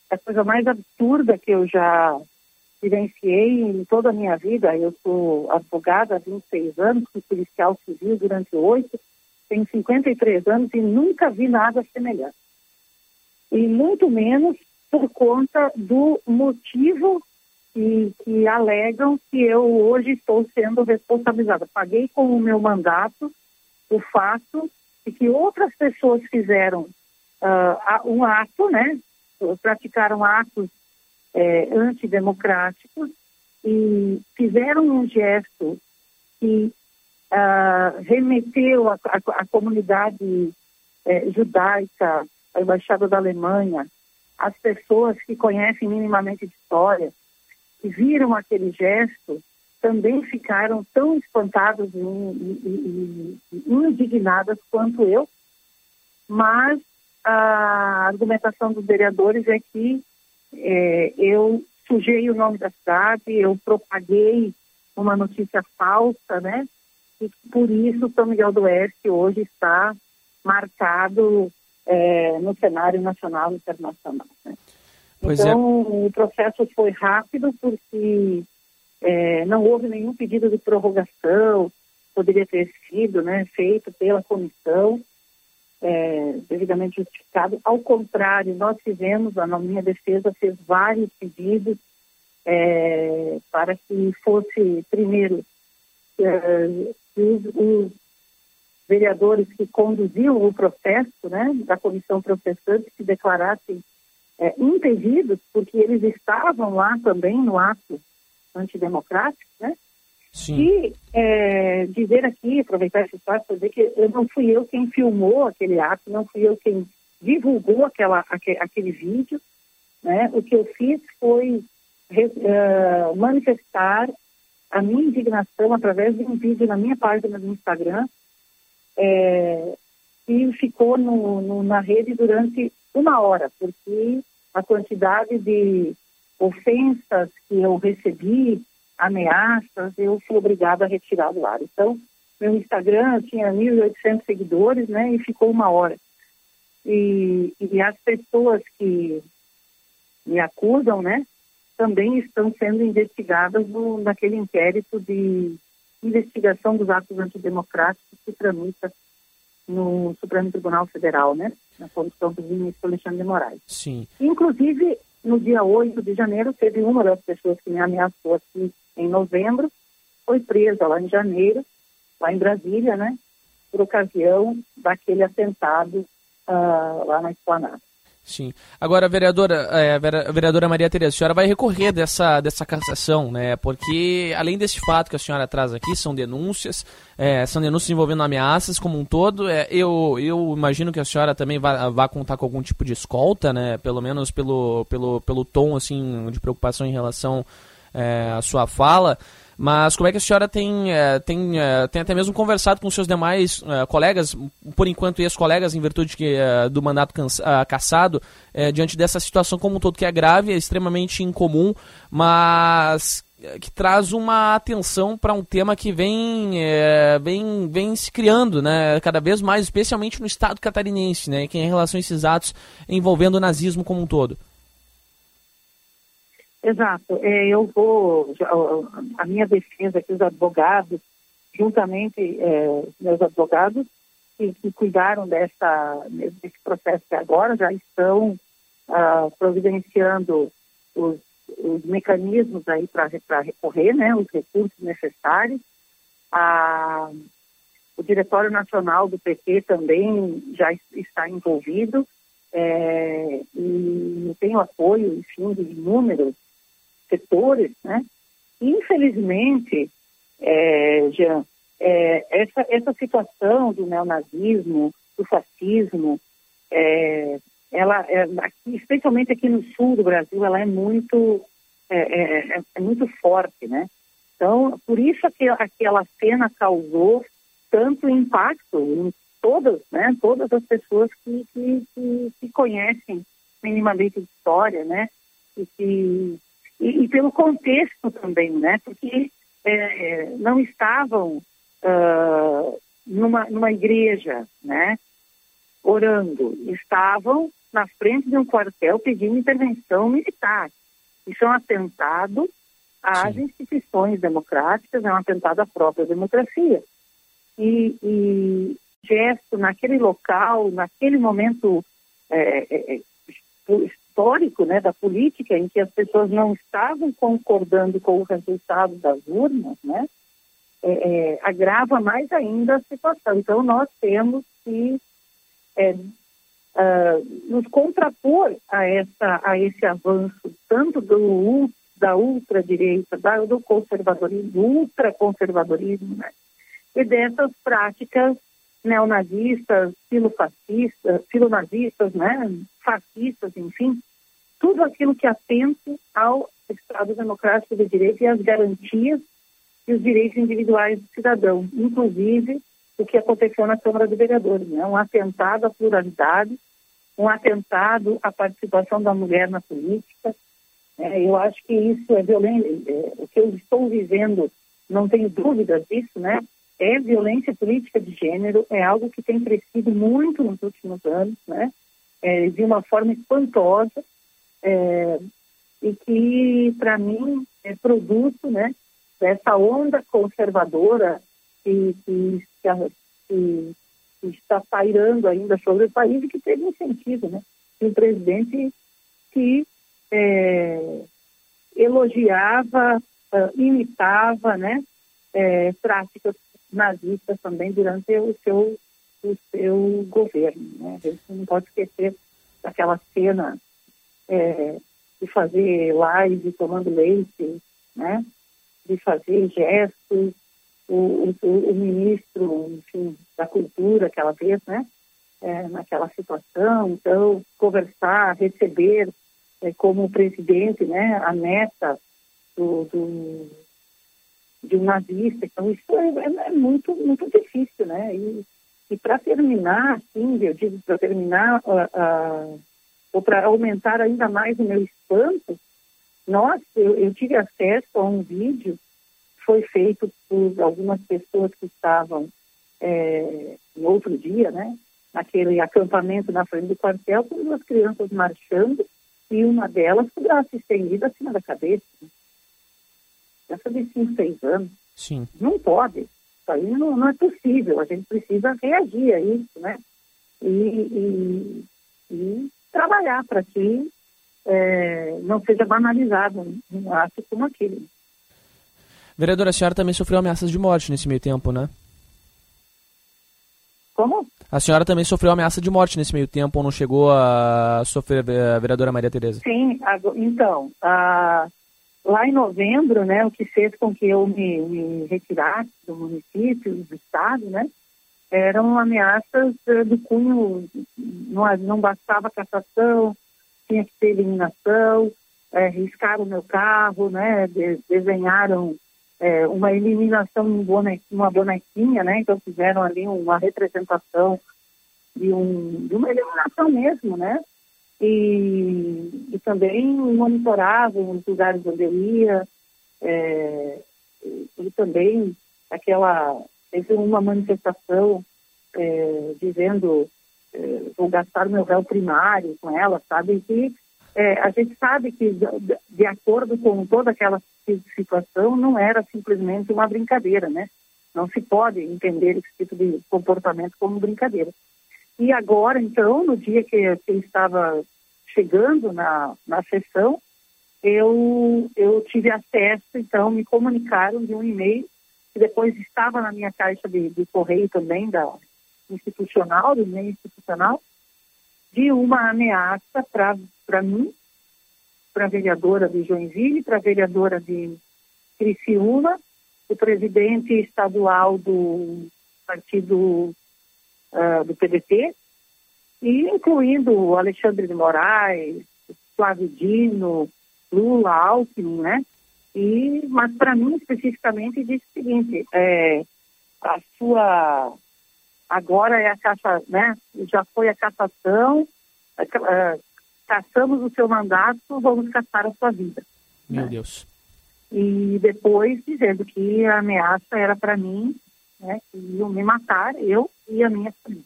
a coisa mais absurda que eu já vivenciei em toda a minha vida. Eu sou advogada há 26 anos, fui policial civil durante oito, tenho 53 anos e nunca vi nada semelhante. E muito menos por conta do motivo que, que alegam que eu hoje estou sendo responsabilizada. Paguei com o meu mandato o fato de que outras pessoas fizeram uh, um ato, né? Praticaram atos é, antidemocráticos e fizeram um gesto que uh, remeteu a, a, a comunidade é, judaica, a embaixada da Alemanha, as pessoas que conhecem minimamente de história, que viram aquele gesto, também ficaram tão espantadas e, e, e, indignadas quanto eu, mas a argumentação dos vereadores é que é, eu sujei o nome da cidade, eu propaguei uma notícia falsa, né? E por isso São Miguel do Oeste hoje está marcado é, no cenário nacional e internacional. Né? Então, é. o processo foi rápido porque é, não houve nenhum pedido de prorrogação, poderia ter sido né, feito pela comissão, é, devidamente justificado. Ao contrário, nós fizemos, a minha defesa fez vários pedidos é, para que fosse, primeiro, é, os, os, vereadores que conduziam o processo né, da comissão processante se declarassem é, impedidos, porque eles estavam lá também no ato antidemocrático, né? Sim. E é, dizer aqui, aproveitar esse espaço para dizer que eu não fui eu quem filmou aquele ato, não fui eu quem divulgou aquela, aquele, aquele vídeo, né? O que eu fiz foi uh, manifestar a minha indignação através de um vídeo na minha página do Instagram, é, e ficou no, no, na rede durante uma hora, porque a quantidade de ofensas que eu recebi, ameaças, eu fui obrigada a retirar do ar. Então, meu Instagram tinha 1.800 seguidores, né, e ficou uma hora. E, e as pessoas que me acusam, né, também estão sendo investigadas no, naquele inquérito de investigação dos atos antidemocráticos que tramita no Supremo Tribunal Federal, né? Na condição do ministro Alexandre de Moraes. Sim. Inclusive, no dia 8 de janeiro, teve uma das pessoas que me ameaçou aqui em novembro, foi presa lá em janeiro, lá em Brasília, né? Por ocasião daquele atentado uh, lá na Esplanada. Sim. Agora, vereadora, é, vereadora Maria Tereza, a senhora vai recorrer dessa, dessa cassação, né? Porque, além desse fato que a senhora traz aqui, são denúncias, é, são denúncias envolvendo ameaças como um todo. É, eu, eu imagino que a senhora também vá, vá contar com algum tipo de escolta, né? Pelo menos pelo, pelo, pelo tom, assim, de preocupação em relação é, à sua fala. Mas como é que a senhora tem, é, tem, é, tem até mesmo conversado com seus demais é, colegas, por enquanto ex-colegas, em virtude que, do mandato cansa, cassado, diante dessa situação como um todo, que é grave, é extremamente incomum, mas que traz uma atenção para um tema que vem, vem, vem se criando né, cada vez mais, especialmente no estado catarinense, né, que é em relação a esses atos envolvendo o nazismo como um todo. Exato. É, eu vou, a minha defesa aqui, os advogados, juntamente é, meus advogados, que, que, cuidaram dessa, desse processo que agora já estão ah, providenciando os, os, mecanismos aí para recorrer, né, os recursos necessários. O Diretório Nacional do PT também já está envolvido é, e tem o apoio, enfim, de inúmeros setores, né? Infelizmente, é, Jean, é, essa, essa situação do neonazismo, do fascismo, é, ela, é, aqui, especialmente aqui no sul do Brasil, ela é muito, é, é, é, é muito forte, né? Então, por isso que aquela cena causou tanto impacto em todas, né? Todas as pessoas que, que, que, que conhecem minimamente de história, né? E que e, e pelo contexto também, né? Porque é, não estavam uh, numa, numa igreja, né? Orando, estavam na frente de um quartel pedindo intervenção militar. Isso é um atentado às Sim. instituições democráticas, é um atentado à própria democracia. E, e gesto naquele local, naquele momento é, é, é histórico né, da política, em que as pessoas não estavam concordando com o resultado das urnas, né, é, é, agrava mais ainda a situação. Então, nós temos que é, uh, nos contrapor a, essa, a esse avanço, tanto do, da ultradireita, da, do conservadorismo, do ultraconservadorismo, né, e dessas práticas neonazistas, filofascistas, filonazistas, né, fascistas, enfim, tudo aquilo que atenta ao Estado Democrático de Direito e às garantias e os direitos individuais do cidadão, inclusive o que aconteceu na Câmara de Vereadores, né, um atentado à pluralidade, um atentado à participação da mulher na política. É, eu acho que isso é violento, é, o que eu estou vivendo, não tenho dúvidas disso, né, é violência política de gênero, é algo que tem crescido muito nos últimos anos, né? É, de uma forma espantosa, é, e que, para mim, é produto né, dessa onda conservadora que, que, que, que está pairando ainda sobre o país e que teve um sentido, né? Um presidente que é, elogiava, uh, imitava, né? É, práticas nazistas também durante o seu, o seu governo. Né? A gente não pode esquecer daquela cena é, de fazer live tomando leite, né? de fazer gestos, o, o, o, ministro enfim, da cultura aquela vez, né? É, naquela situação, então conversar, receber é, como presidente, né, a neta do, do de um nazista. Então, isso é, é, é muito, muito difícil, né? E, e para terminar, assim, eu digo, para terminar, uh, uh, ou para aumentar ainda mais o meu espanto, nós, eu, eu tive acesso a um vídeo foi feito por algumas pessoas que estavam é, no outro dia, né? Naquele acampamento na frente do quartel, com duas crianças marchando e uma delas com o braço estendido acima da cabeça. Criança de 5, 6 anos. Sim. Não pode. Isso aí não, não, é possível. A gente precisa reagir a isso, né? E, e, e trabalhar para que é, não seja banalizado um ato como aquele. Vereadora, a senhora também sofreu ameaças de morte nesse meio tempo, né? Como? A senhora também sofreu ameaça de morte nesse meio tempo ou não chegou a sofrer, a vereadora Maria Tereza? Sim, então, a, Lá em novembro, né, o que fez com que eu me, me retirasse do município, do estado, né, eram ameaças uh, do cunho, não, não bastava cassação, tinha que ter eliminação, é, riscaram o meu carro, né, de, desenharam é, uma eliminação em uma bonequinha, né, então fizeram ali uma representação de, um, de uma eliminação mesmo, né, e, e também monitoravam os lugares onde eu ia, é, e também aquela, teve uma manifestação é, dizendo é, vou gastar meu réu primário com ela, sabe? E é, a gente sabe que, de, de acordo com toda aquela situação, não era simplesmente uma brincadeira, né? Não se pode entender esse tipo de comportamento como brincadeira. E agora, então, no dia que, eu estava chegando na, na sessão, eu, eu tive acesso, então, me comunicaram de um e-mail, que depois estava na minha caixa de, de correio também, da institucional, do e-mail institucional, de uma ameaça para mim, para a vereadora de Joinville, para a vereadora de Criciúma, o presidente estadual do partido uh, do PDT, e incluindo o Alexandre de Moraes, Flávio Dino, Lula, Alckmin, né? E, mas para mim especificamente disse o seguinte, é, a sua agora é a caça, né? Já foi a cassação, é, caçamos o seu mandato, vamos caçar a sua vida. Meu né? Deus. E depois dizendo que a ameaça era para mim, né? Que iam me matar, eu e a minha família.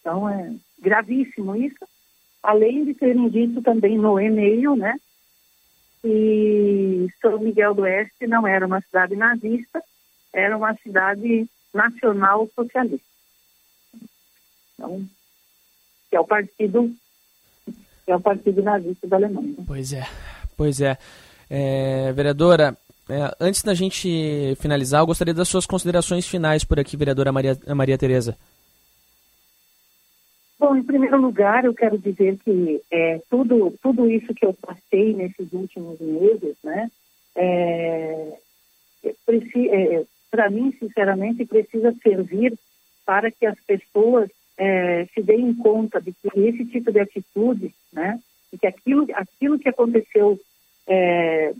Então é gravíssimo isso. Além de terem dito também no e-mail, né? Que São Miguel do Oeste não era uma cidade nazista, era uma cidade nacional socialista. Então, que é o partido é o partido nazista da Alemanha. Pois é, pois é. é vereadora, é, antes da gente finalizar, eu gostaria das suas considerações finais por aqui, vereadora Maria, Maria Tereza. Bom, em primeiro lugar, eu quero dizer que é, tudo, tudo isso que eu passei nesses últimos meses, né, é, é, para mim, sinceramente, precisa servir para que as pessoas é, se deem conta de que esse tipo de atitude, né, e que aquilo, aquilo que aconteceu é,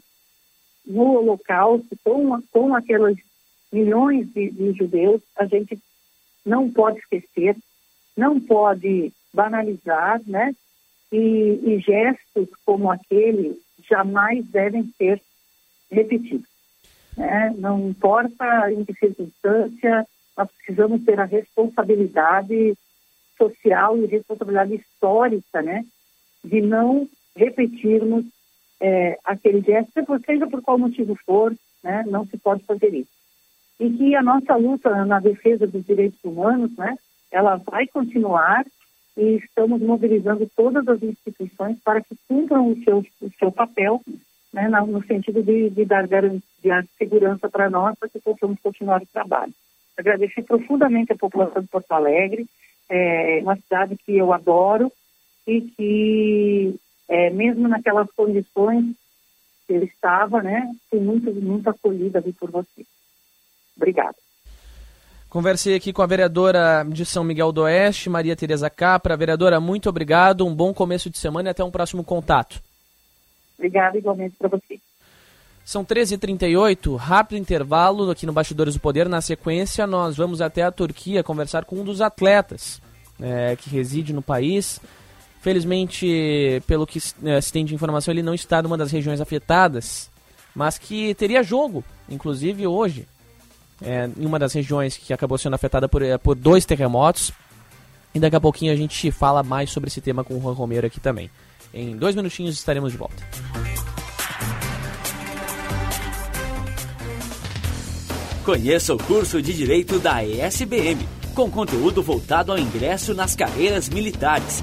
no Holocausto com, com aqueles milhões de, de judeus, a gente não pode esquecer, não pode banalizar, né? E, e, gestos como aquele jamais devem ser repetidos. Né? Não importa em que circunstância, nós precisamos ter a responsabilidade social e responsabilidade histórica, né? De não repetirmos é, aquele gesto, seja por qual motivo for, né? Não se pode fazer isso. E que a nossa luta na defesa dos direitos humanos, né? Ela vai continuar e estamos mobilizando todas as instituições para que cumpram o seu, o seu papel, né, no sentido de, de dar garantia, segurança para nós, para que possamos continuar o trabalho. Agradecer profundamente a população de Porto Alegre, é uma cidade que eu adoro e que, é, mesmo naquelas condições que ele estava, né, fui muito, muito acolhida ali por você. Obrigada. Conversei aqui com a vereadora de São Miguel do Oeste, Maria Tereza Capra. Vereadora, muito obrigado, um bom começo de semana e até um próximo contato. Obrigada igualmente para você. São 13h38, rápido intervalo aqui no Bastidores do Poder. Na sequência, nós vamos até a Turquia conversar com um dos atletas é, que reside no país. Felizmente, pelo que é, se tem de informação, ele não está numa das regiões afetadas, mas que teria jogo, inclusive hoje, é, em uma das regiões que acabou sendo afetada por, é, por dois terremotos. E daqui a pouquinho a gente fala mais sobre esse tema com o Juan Romero aqui também. Em dois minutinhos estaremos de volta. Conheça o curso de Direito da ESBM, com conteúdo voltado ao ingresso nas carreiras militares.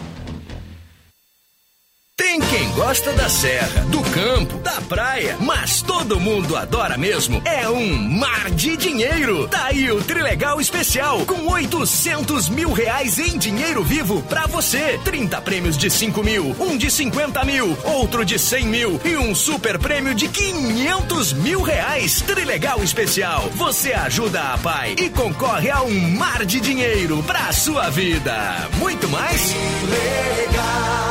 Quem gosta da serra, do campo, da praia, mas todo mundo adora mesmo é um mar de dinheiro. Tá aí o Trilegal Especial, com 800 mil reais em dinheiro vivo pra você. 30 prêmios de 5 mil, um de 50 mil, outro de 100 mil e um super prêmio de 500 mil reais. Trilegal Especial, você ajuda a pai e concorre a um mar de dinheiro pra sua vida. Muito mais? Legal.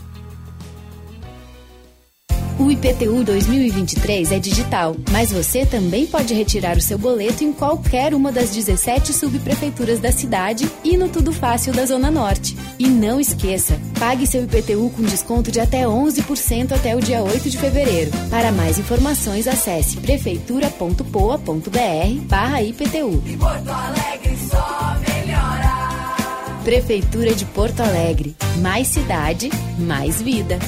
O IPTU 2023 é digital, mas você também pode retirar o seu boleto em qualquer uma das 17 subprefeituras da cidade e no Tudo Fácil da Zona Norte. E não esqueça, pague seu IPTU com desconto de até 11% até o dia 8 de fevereiro. Para mais informações, acesse prefeitura.poa.br barra IPTU. E Porto Alegre só melhora. Prefeitura de Porto Alegre. Mais cidade, mais vida.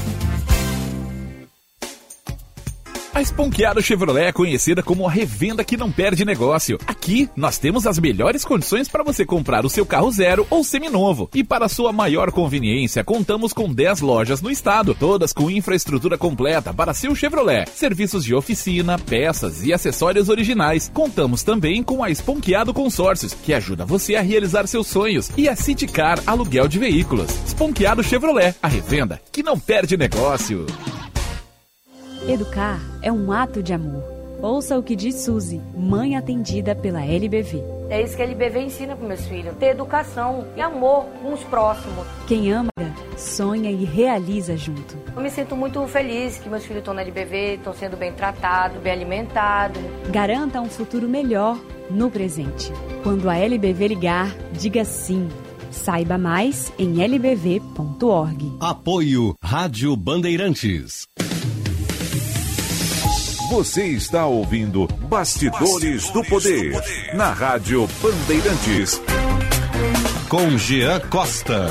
A Esponqueado Chevrolet é conhecida como a revenda que não perde negócio. Aqui, nós temos as melhores condições para você comprar o seu carro zero ou seminovo. E para sua maior conveniência, contamos com 10 lojas no estado, todas com infraestrutura completa para seu Chevrolet. Serviços de oficina, peças e acessórios originais. Contamos também com a Esponqueado Consórcios, que ajuda você a realizar seus sonhos. E a Citicar Aluguel de Veículos. Esponqueado Chevrolet, a revenda que não perde negócio. Educar é um ato de amor. Ouça o que diz Suzy, mãe atendida pela LBV. É isso que a LBV ensina para meus filhos: ter educação e amor com os próximos. Quem ama, sonha e realiza junto. Eu me sinto muito feliz que meus filhos estão na LBV, estão sendo bem tratados, bem alimentados. Garanta um futuro melhor no presente. Quando a LBV ligar, diga sim. Saiba mais em lbv.org. Apoio Rádio Bandeirantes. Você está ouvindo Bastidores, do, Poder, na Rádio Bandeirantes. Com Jean Costa.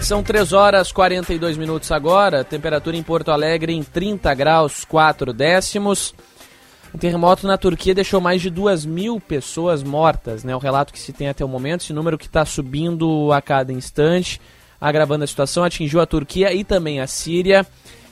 São 3 horas e 42 minutos agora, temperatura em Porto Alegre em 30 graus 4 décimos. O terremoto na Turquia deixou mais de 2 mil pessoas mortas, né? O relato que se tem até o momento, esse número que está subindo a cada instante, agravando a situação, atingiu a Turquia e também a Síria,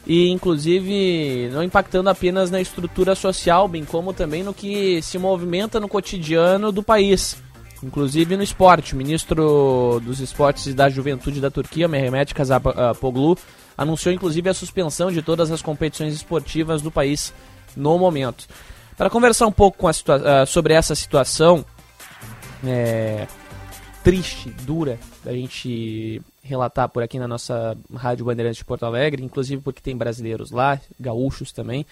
e inclusive não impactando apenas na estrutura social, bem como também no que se movimenta no cotidiano do país, inclusive no esporte. O ministro dos Esportes e da Juventude da Turquia, Mehmet Kazapoglu, anunciou inclusive a suspensão de todas as competições esportivas do país no momento. Para conversar um pouco uh, sobre essa situação é, triste, dura, da gente relatar por aqui na nossa Rádio Bandeirantes de Porto Alegre, inclusive porque tem brasileiros lá, gaúchos também.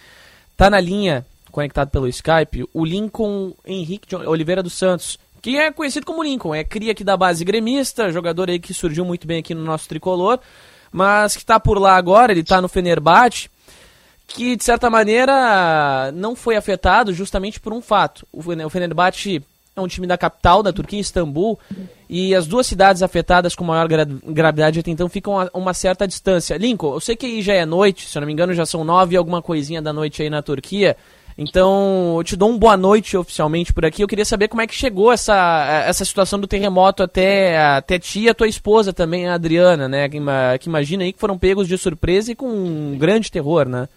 Tá na linha, conectado pelo Skype, o Lincoln Henrique Oliveira dos Santos, que é conhecido como Lincoln, é cria aqui da base gremista, jogador aí que surgiu muito bem aqui no nosso tricolor, mas que está por lá agora, ele está no Fenerbahçe, que de certa maneira não foi afetado justamente por um fato. O Fenerbahçe é um time da capital da Turquia, Istambul, e as duas cidades afetadas com maior gra gravidade até então ficam a uma certa distância. Lincoln, eu sei que aí já é noite, se eu não me engano já são nove e alguma coisinha da noite aí na Turquia, então eu te dou um boa noite oficialmente por aqui. Eu queria saber como é que chegou essa, essa situação do terremoto até, até ti e a tua esposa também, a Adriana, né, que, que imagina aí que foram pegos de surpresa e com um grande terror, né?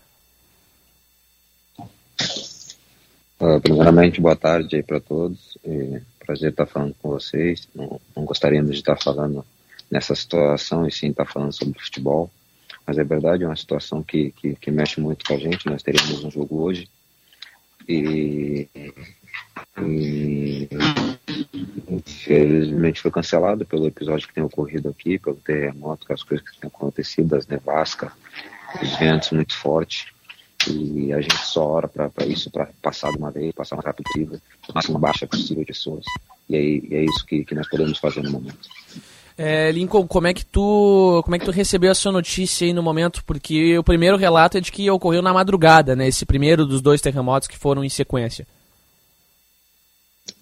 Uh, primeiramente, boa tarde aí para todos. E prazer estar falando com vocês. Não, não, gostaríamos de estar falando nessa situação e sim estar falando sobre futebol. Mas é verdade, é uma situação que, que, que mexe muito com a gente. Nós teríamos um jogo hoje. E, e infelizmente foi cancelado pelo episódio que tem ocorrido aqui, pelo terremoto, com as coisas que têm acontecido, as nevascas, os ventos muito fortes e a gente só ora para isso, para passar de uma vez, passar rápido possível, máxima baixa possível de pessoas. E, aí, e é isso que, que nós podemos fazer no momento. É, Lincoln, como é que tu como é que tu recebeu essa notícia aí no momento? Porque o primeiro relato é de que ocorreu na madrugada, né? Esse primeiro dos dois terremotos que foram em sequência.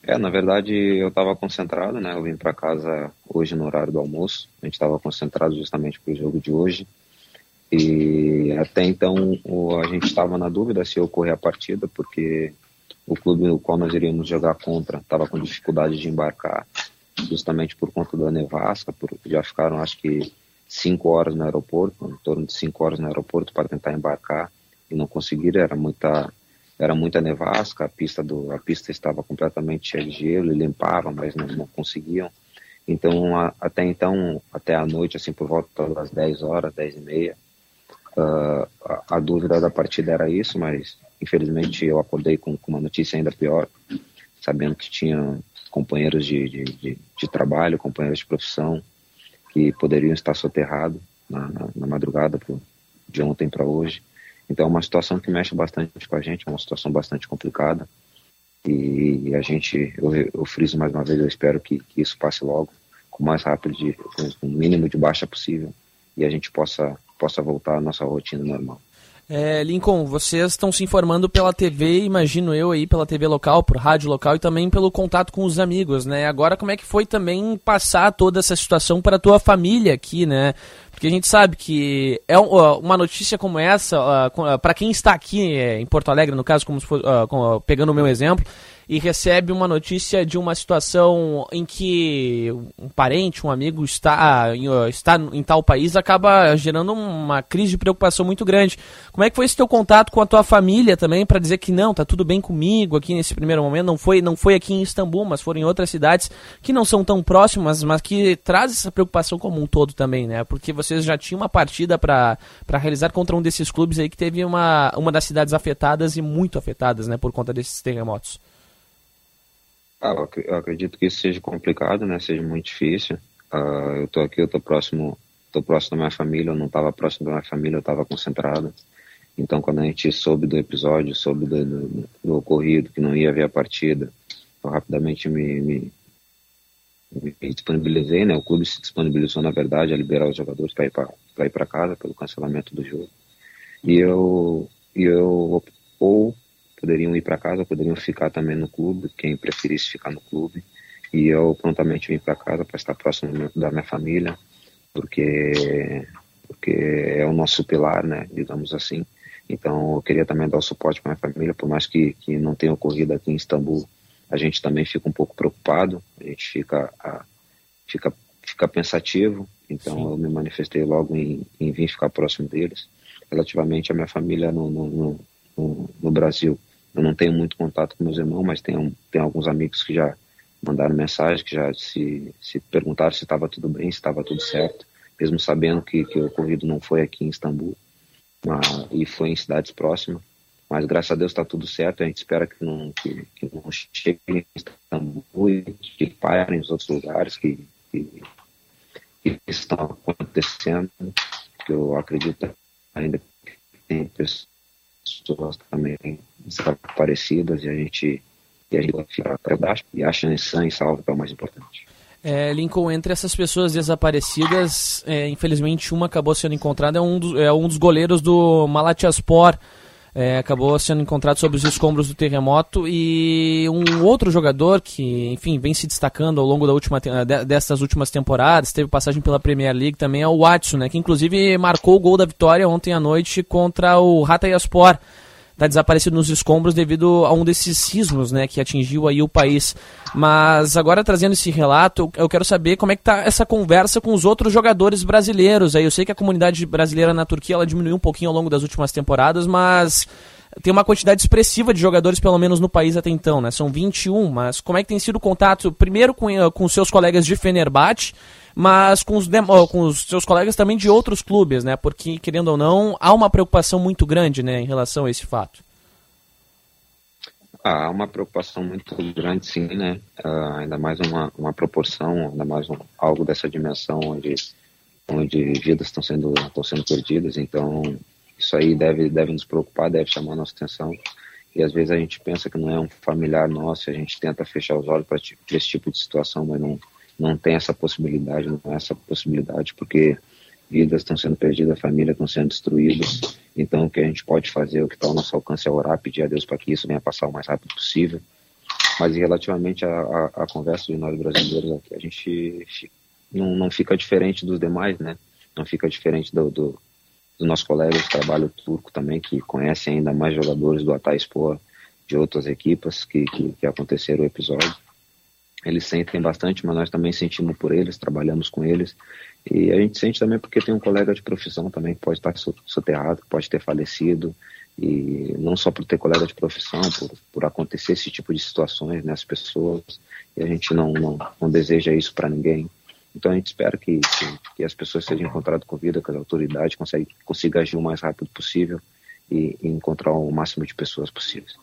É, na verdade eu estava concentrado, né? Eu vim para casa hoje no horário do almoço. A gente estava concentrado justamente para o jogo de hoje. E até então a gente estava na dúvida se ocorrer a partida, porque o clube no qual nós iríamos jogar contra estava com dificuldade de embarcar, justamente por conta da nevasca, porque já ficaram acho que cinco horas no aeroporto, em torno de cinco horas no aeroporto para tentar embarcar e não conseguiram, era muita era muita nevasca, a pista do a pista estava completamente cheia de gelo e limpavam, mas não, não conseguiam. Então a, até então, até a noite assim por volta das 10 horas, 10 e meia, Uh, a, a, dúvida da partida era isso, mas infelizmente eu acordei com, com, uma notícia ainda pior, sabendo que tinha companheiros de, de, de, de trabalho, companheiros de profissão que poderiam estar soterrados na, na, na madrugada pro, de ontem para hoje. Então é uma situação que mexe bastante com a gente, é uma situação bastante complicada. E a gente, eu, eu friso mais uma vez, eu espero que, que isso passe logo, com o mais rápido, de, com o mínimo de baixa possível, e a gente possa possa voltar à nossa rotina normal. É, Lincoln, vocês estão se informando pela TV, imagino eu aí, pela TV local, por rádio local e também pelo contato com os amigos, né? Agora, como é que foi também passar toda essa situação para a tua família aqui, né? Porque a gente sabe que é uma notícia como essa, para quem está aqui é, em Porto Alegre, no caso, como, for, pegando o meu exemplo, e recebe uma notícia de uma situação em que um parente, um amigo está em, está em tal país, acaba gerando uma crise de preocupação muito grande. Como é que foi esse teu contato com a tua família também para dizer que não, tá tudo bem comigo aqui nesse primeiro momento? Não foi, não foi aqui em Istambul, mas foram em outras cidades que não são tão próximas, mas que traz essa preocupação como um todo também, né? Porque vocês já tinham uma partida para realizar contra um desses clubes aí que teve uma, uma das cidades afetadas e muito afetadas, né, por conta desses terremotos. Ah, eu acredito que isso seja complicado, né? Seja muito difícil. Uh, eu tô aqui, eu tô próximo, tô próximo da minha família. Eu não estava próximo da minha família, eu estava concentrado. Então, quando a gente soube do episódio, soube do, do, do, ocorrido, que não ia haver a partida, eu rapidamente me, me, disponibilizei, né? O clube se disponibilizou, na verdade, a liberar os jogadores para ir para ir para casa pelo cancelamento do jogo. E eu, e eu ou poderiam ir para casa, poderiam ficar também no clube, quem preferisse ficar no clube. E eu prontamente vim para casa para estar próximo da minha família, porque porque é o nosso pilar, né, digamos assim. Então, eu queria também dar o suporte para minha família, por mais que, que não tenha ocorrido aqui em Istambul, a gente também fica um pouco preocupado, a gente fica, a, fica, fica pensativo. Então, Sim. eu me manifestei logo em, em vir ficar próximo deles. Relativamente à minha família no, no, no, no Brasil, eu não tenho muito contato com meus irmãos, mas tenho, tenho alguns amigos que já mandaram mensagem, que já se, se perguntaram se estava tudo bem, se estava tudo certo, mesmo sabendo que, que o ocorrido não foi aqui em Istambul, mas, e foi em cidades próximas. Mas graças a Deus está tudo certo, a gente espera que não, que, que não chegue em Istambul que parem nos outros lugares que, que, que estão acontecendo, que eu acredito ainda que tem pessoas também desaparecidas e a gente, e a gente fica para baixo e acha sã e salva é o mais importante. É, Lincoln, entre essas pessoas desaparecidas, é, infelizmente uma acabou sendo encontrada, é um, dos, é um dos goleiros do Malatyaspor, é, acabou sendo encontrado sob os escombros do terremoto e um outro jogador que, enfim, vem se destacando ao longo da última dessas últimas temporadas, teve passagem pela Premier League também é o Watson, né, que inclusive marcou o gol da vitória ontem à noite contra o Hatayspor está desaparecido nos escombros devido a um desses sismos, né, que atingiu aí o país. Mas agora trazendo esse relato, eu quero saber como é que tá essa conversa com os outros jogadores brasileiros. Aí eu sei que a comunidade brasileira na Turquia ela diminuiu um pouquinho ao longo das últimas temporadas, mas tem uma quantidade expressiva de jogadores, pelo menos no país até então, né? São 21, mas como é que tem sido o contato, primeiro com, com seus colegas de Fenerbahçe, mas com os, com os seus colegas também de outros clubes, né? Porque, querendo ou não, há uma preocupação muito grande né, em relação a esse fato. Há uma preocupação muito grande, sim, né? Uh, ainda mais uma, uma proporção, ainda mais um, algo dessa dimensão onde, onde vidas estão sendo, estão sendo perdidas. Então, isso aí deve, deve nos preocupar, deve chamar a nossa atenção. E às vezes a gente pensa que não é um familiar nosso, a gente tenta fechar os olhos para esse tipo de situação, mas não, não tem essa possibilidade, não é essa possibilidade, porque vidas estão sendo perdidas, famílias estão sendo destruídas. Então, o que a gente pode fazer, o que está ao nosso alcance é orar, pedir a Deus para que isso venha passar o mais rápido possível. Mas relativamente à, conversa de nós brasileiros aqui, a gente não, não fica diferente dos demais, né? Não fica diferente do, do, do nosso colega de trabalho turco também, que conhece ainda mais jogadores do Atayspor, de outras equipas que, que, que aconteceram o episódio eles sentem bastante, mas nós também sentimos por eles, trabalhamos com eles. E a gente sente também porque tem um colega de profissão também que pode estar soterrado, pode ter falecido. E não só por ter colega de profissão, por, por acontecer esse tipo de situações nas né, pessoas. E a gente não, não, não deseja isso para ninguém. Então a gente espera que, que, que, as pessoas sejam encontradas com vida, que as autoridades consigam agir o mais rápido possível e, e encontrar o máximo de pessoas possíveis.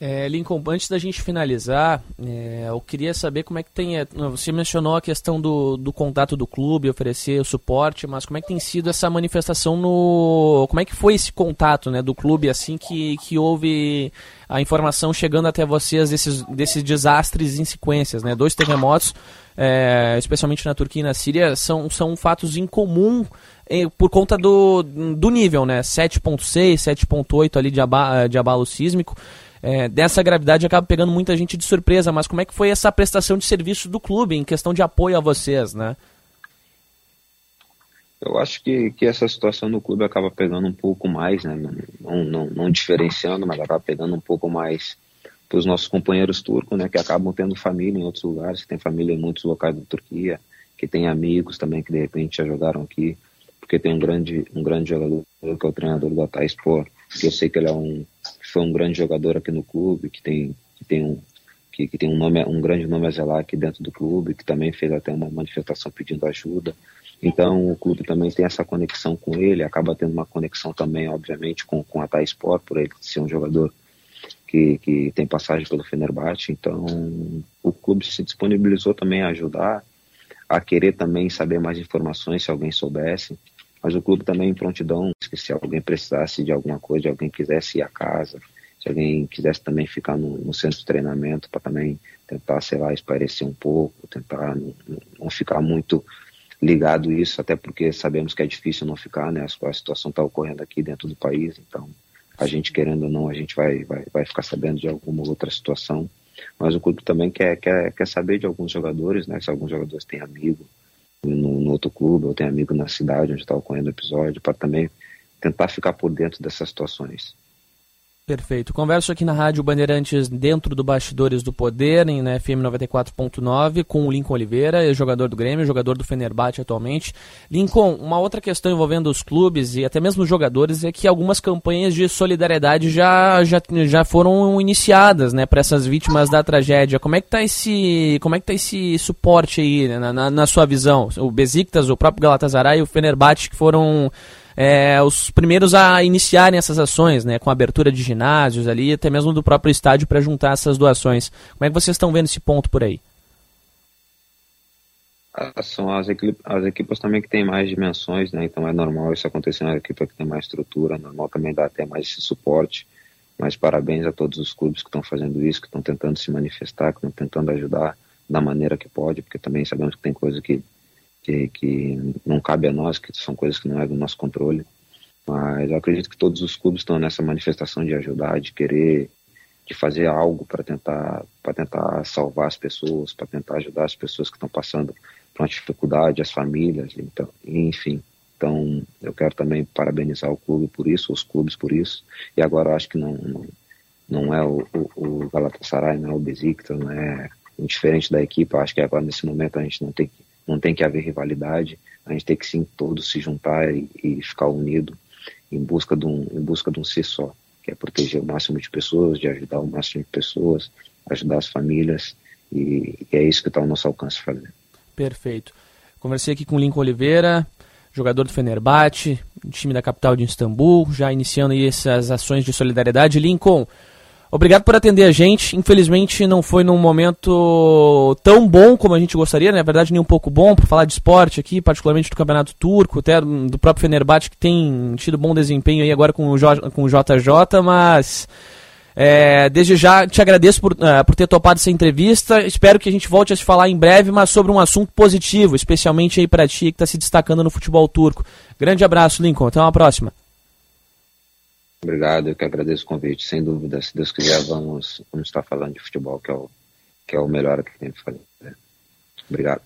É, Lincoln, antes da gente finalizar, é, eu queria saber como é que tem. É, você mencionou a questão do, do contato do clube, oferecer o suporte, mas como é que tem sido essa manifestação no. Como é que foi esse contato né, do clube assim que, que houve a informação chegando até vocês desses, desses desastres em sequências, né? Dois terremotos, é, especialmente na Turquia e na Síria, são, são fatos incomum é, por conta do, do nível, né? 7.6, 7.8 ali de, aba, de abalo sísmico é, dessa gravidade acaba pegando muita gente de surpresa, mas como é que foi essa prestação de serviço do clube em questão de apoio a vocês, né? Eu acho que, que essa situação no clube acaba pegando um pouco mais, né? Não, não, não diferenciando, mas acaba pegando um pouco mais para os nossos companheiros turcos, né? Que acabam tendo família em outros lugares, que tem família em muitos locais da Turquia, que tem amigos também que de repente já jogaram aqui, porque tem um grande, um grande jogador que é o treinador do Ataíspor, que eu sei que ele é um, foi um grande jogador aqui no clube, que tem, que tem um, que, que, tem um nome, um grande nome a zelar aqui dentro do clube, que também fez até uma manifestação pedindo ajuda. Então o clube também tem essa conexão com ele, acaba tendo uma conexão também, obviamente, com, com a Thais Sport, por ele ser um jogador que, que tem passagem pelo Fenerbahçe. Então o clube se disponibilizou também a ajudar, a querer também saber mais informações se alguém soubesse. Mas o clube também em prontidão, que se alguém precisasse de alguma coisa, de alguém quisesse ir à casa, se alguém quisesse também ficar no, no centro de treinamento para também tentar, sei lá, esparecer um pouco, tentar não, não ficar muito ligado isso, até porque sabemos que é difícil não ficar, né? A, situação está ocorrendo aqui dentro do país, então a gente querendo ou não, a gente vai, vai, vai ficar sabendo de alguma outra situação. Mas o clube também quer, quer, quer saber de alguns jogadores, né? Se alguns jogadores têm amigo no, no outro clube, ou tem amigo na cidade onde está ocorrendo o episódio, para também tentar ficar por dentro dessas situações. Perfeito. Converso aqui na Rádio Bandeirantes dentro do Bastidores do Poder, em né, FM 94.9, com o Lincoln Oliveira, jogador do Grêmio, jogador do Fenerbahçe atualmente. Lincoln, uma outra questão envolvendo os clubes e até mesmo os jogadores é que algumas campanhas de solidariedade já, já, já foram iniciadas né, para essas vítimas da tragédia. Como é que está esse, como é que tá esse suporte aí, né, na, na, sua visão? O Besiktas, o próprio Galatasaray e o Fenerbahçe que foram é, os primeiros a iniciarem essas ações, né, com abertura de ginásios ali, até mesmo do próprio estádio para juntar essas doações. Como é que vocês estão vendo esse ponto por aí? Ah, são as, equip as equipas também que têm mais dimensões, né? Então é normal isso acontecer na equipa que tem mais estrutura, é normal também dar até mais esse suporte. Mas parabéns a todos os clubes que estão fazendo isso, que estão tentando se manifestar, que estão tentando ajudar da maneira que pode, porque também sabemos que tem coisa que que, que não cabe a nós, que são coisas que não é do nosso controle. Mas eu acredito que todos os clubes estão nessa manifestação de ajudar, de querer, de fazer algo para tentar, para tentar salvar as pessoas, para tentar ajudar as pessoas que estão passando por uma dificuldade, as famílias, então, enfim. Então, eu quero também parabenizar o clube por isso, os clubes por isso. E agora eu acho que não, não, não é o, o, o Galatasaray, não é o Besiktas, não é diferente da equipe. Eu acho que agora nesse momento a gente não tem que não tem que haver rivalidade, a gente tem que sim todos se juntar e, e ficar unido em busca de um em busca de um ser só, que é proteger o máximo de pessoas, de ajudar o máximo de pessoas, ajudar as famílias e, e é isso que está ao nosso alcance fazer. Perfeito. Conversei aqui com o Lincoln Oliveira, jogador do Fenerbahçe, time da capital de Istambul, já iniciando essas ações de solidariedade. Lincoln, Obrigado por atender a gente. Infelizmente não foi num momento tão bom como a gente gostaria, né? na verdade nem um pouco bom para falar de esporte aqui, particularmente do Campeonato Turco, até do próprio Fenerbahçe que tem tido bom desempenho aí agora com o, J, com o JJ, mas é, desde já te agradeço por, uh, por ter topado essa entrevista. Espero que a gente volte a se falar em breve, mas sobre um assunto positivo, especialmente aí para ti que está se destacando no futebol turco. Grande abraço, Lincoln. Até uma próxima. Obrigado, eu que agradeço o convite. Sem dúvida, se Deus quiser, vamos, vamos estar falando de futebol, que é o, que é o melhor que tem que fazer. Obrigado.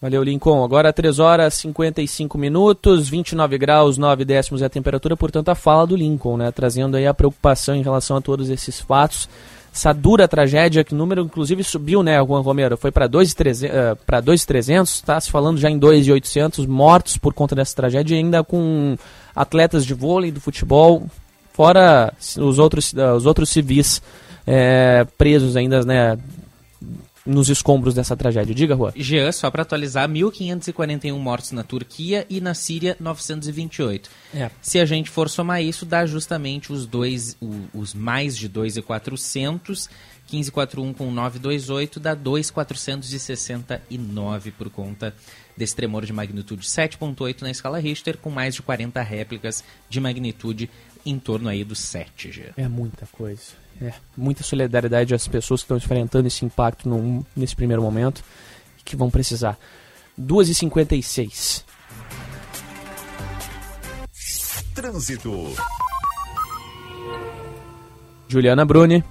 Valeu, Lincoln. Agora 3 horas e 55 minutos, 29 graus, 9 décimos é a temperatura, portanto, a fala do Lincoln, né? Trazendo aí a preocupação em relação a todos esses fatos. Essa dura tragédia, que o número inclusive subiu, né, Juan Romero? Foi para 2,300, está se falando já em 2,800 mortos por conta dessa tragédia, ainda com atletas de vôlei, do futebol, fora os outros, os outros civis é, presos ainda, né, nos escombros dessa tragédia. Diga, Rua. Jean, só para atualizar, 1.541 mortos na Turquia e na Síria 928. É. Se a gente for somar isso, dá justamente os dois, o, os mais de 2.400, 1541 com 928 dá 2.469 por conta desse tremor de magnitude 7.8 na escala Richter, com mais de 40 réplicas de magnitude em torno aí dos 7 já. É muita coisa. É, muita solidariedade às pessoas que estão enfrentando esse impacto num, nesse primeiro momento que vão precisar. 2h56. Trânsito. Juliana Bruni.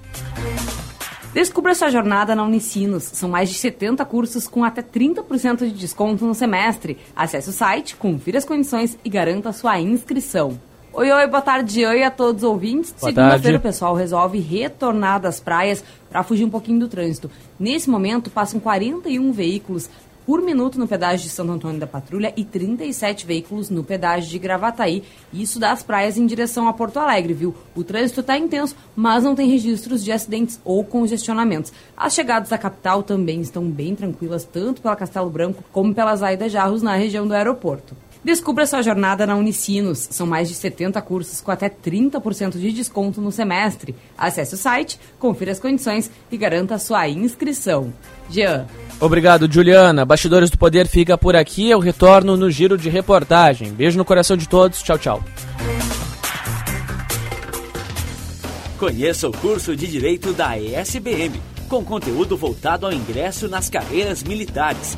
Descubra sua jornada na Unicinos. São mais de 70 cursos com até 30% de desconto no semestre. Acesse o site, confira as condições e garanta sua inscrição. Oi, oi, boa tarde, oi a todos os ouvintes. Segunda-feira o pessoal resolve retornar das praias para fugir um pouquinho do trânsito. Nesse momento, passam 41 veículos por minuto no pedágio de Santo Antônio da Patrulha e 37 veículos no pedágio de Gravataí. Isso das praias em direção a Porto Alegre, viu? O trânsito está intenso, mas não tem registros de acidentes ou congestionamentos. As chegadas à capital também estão bem tranquilas, tanto pela Castelo Branco como pela Zaida Jarros, na região do aeroporto. Descubra sua jornada na Unicinos. São mais de 70 cursos com até 30% de desconto no semestre. Acesse o site, confira as condições e garanta sua inscrição. Jean. Obrigado, Juliana. Bastidores do Poder fica por aqui. Eu retorno no giro de reportagem. Beijo no coração de todos. Tchau, tchau. Conheça o curso de Direito da ESBM, com conteúdo voltado ao ingresso nas carreiras militares.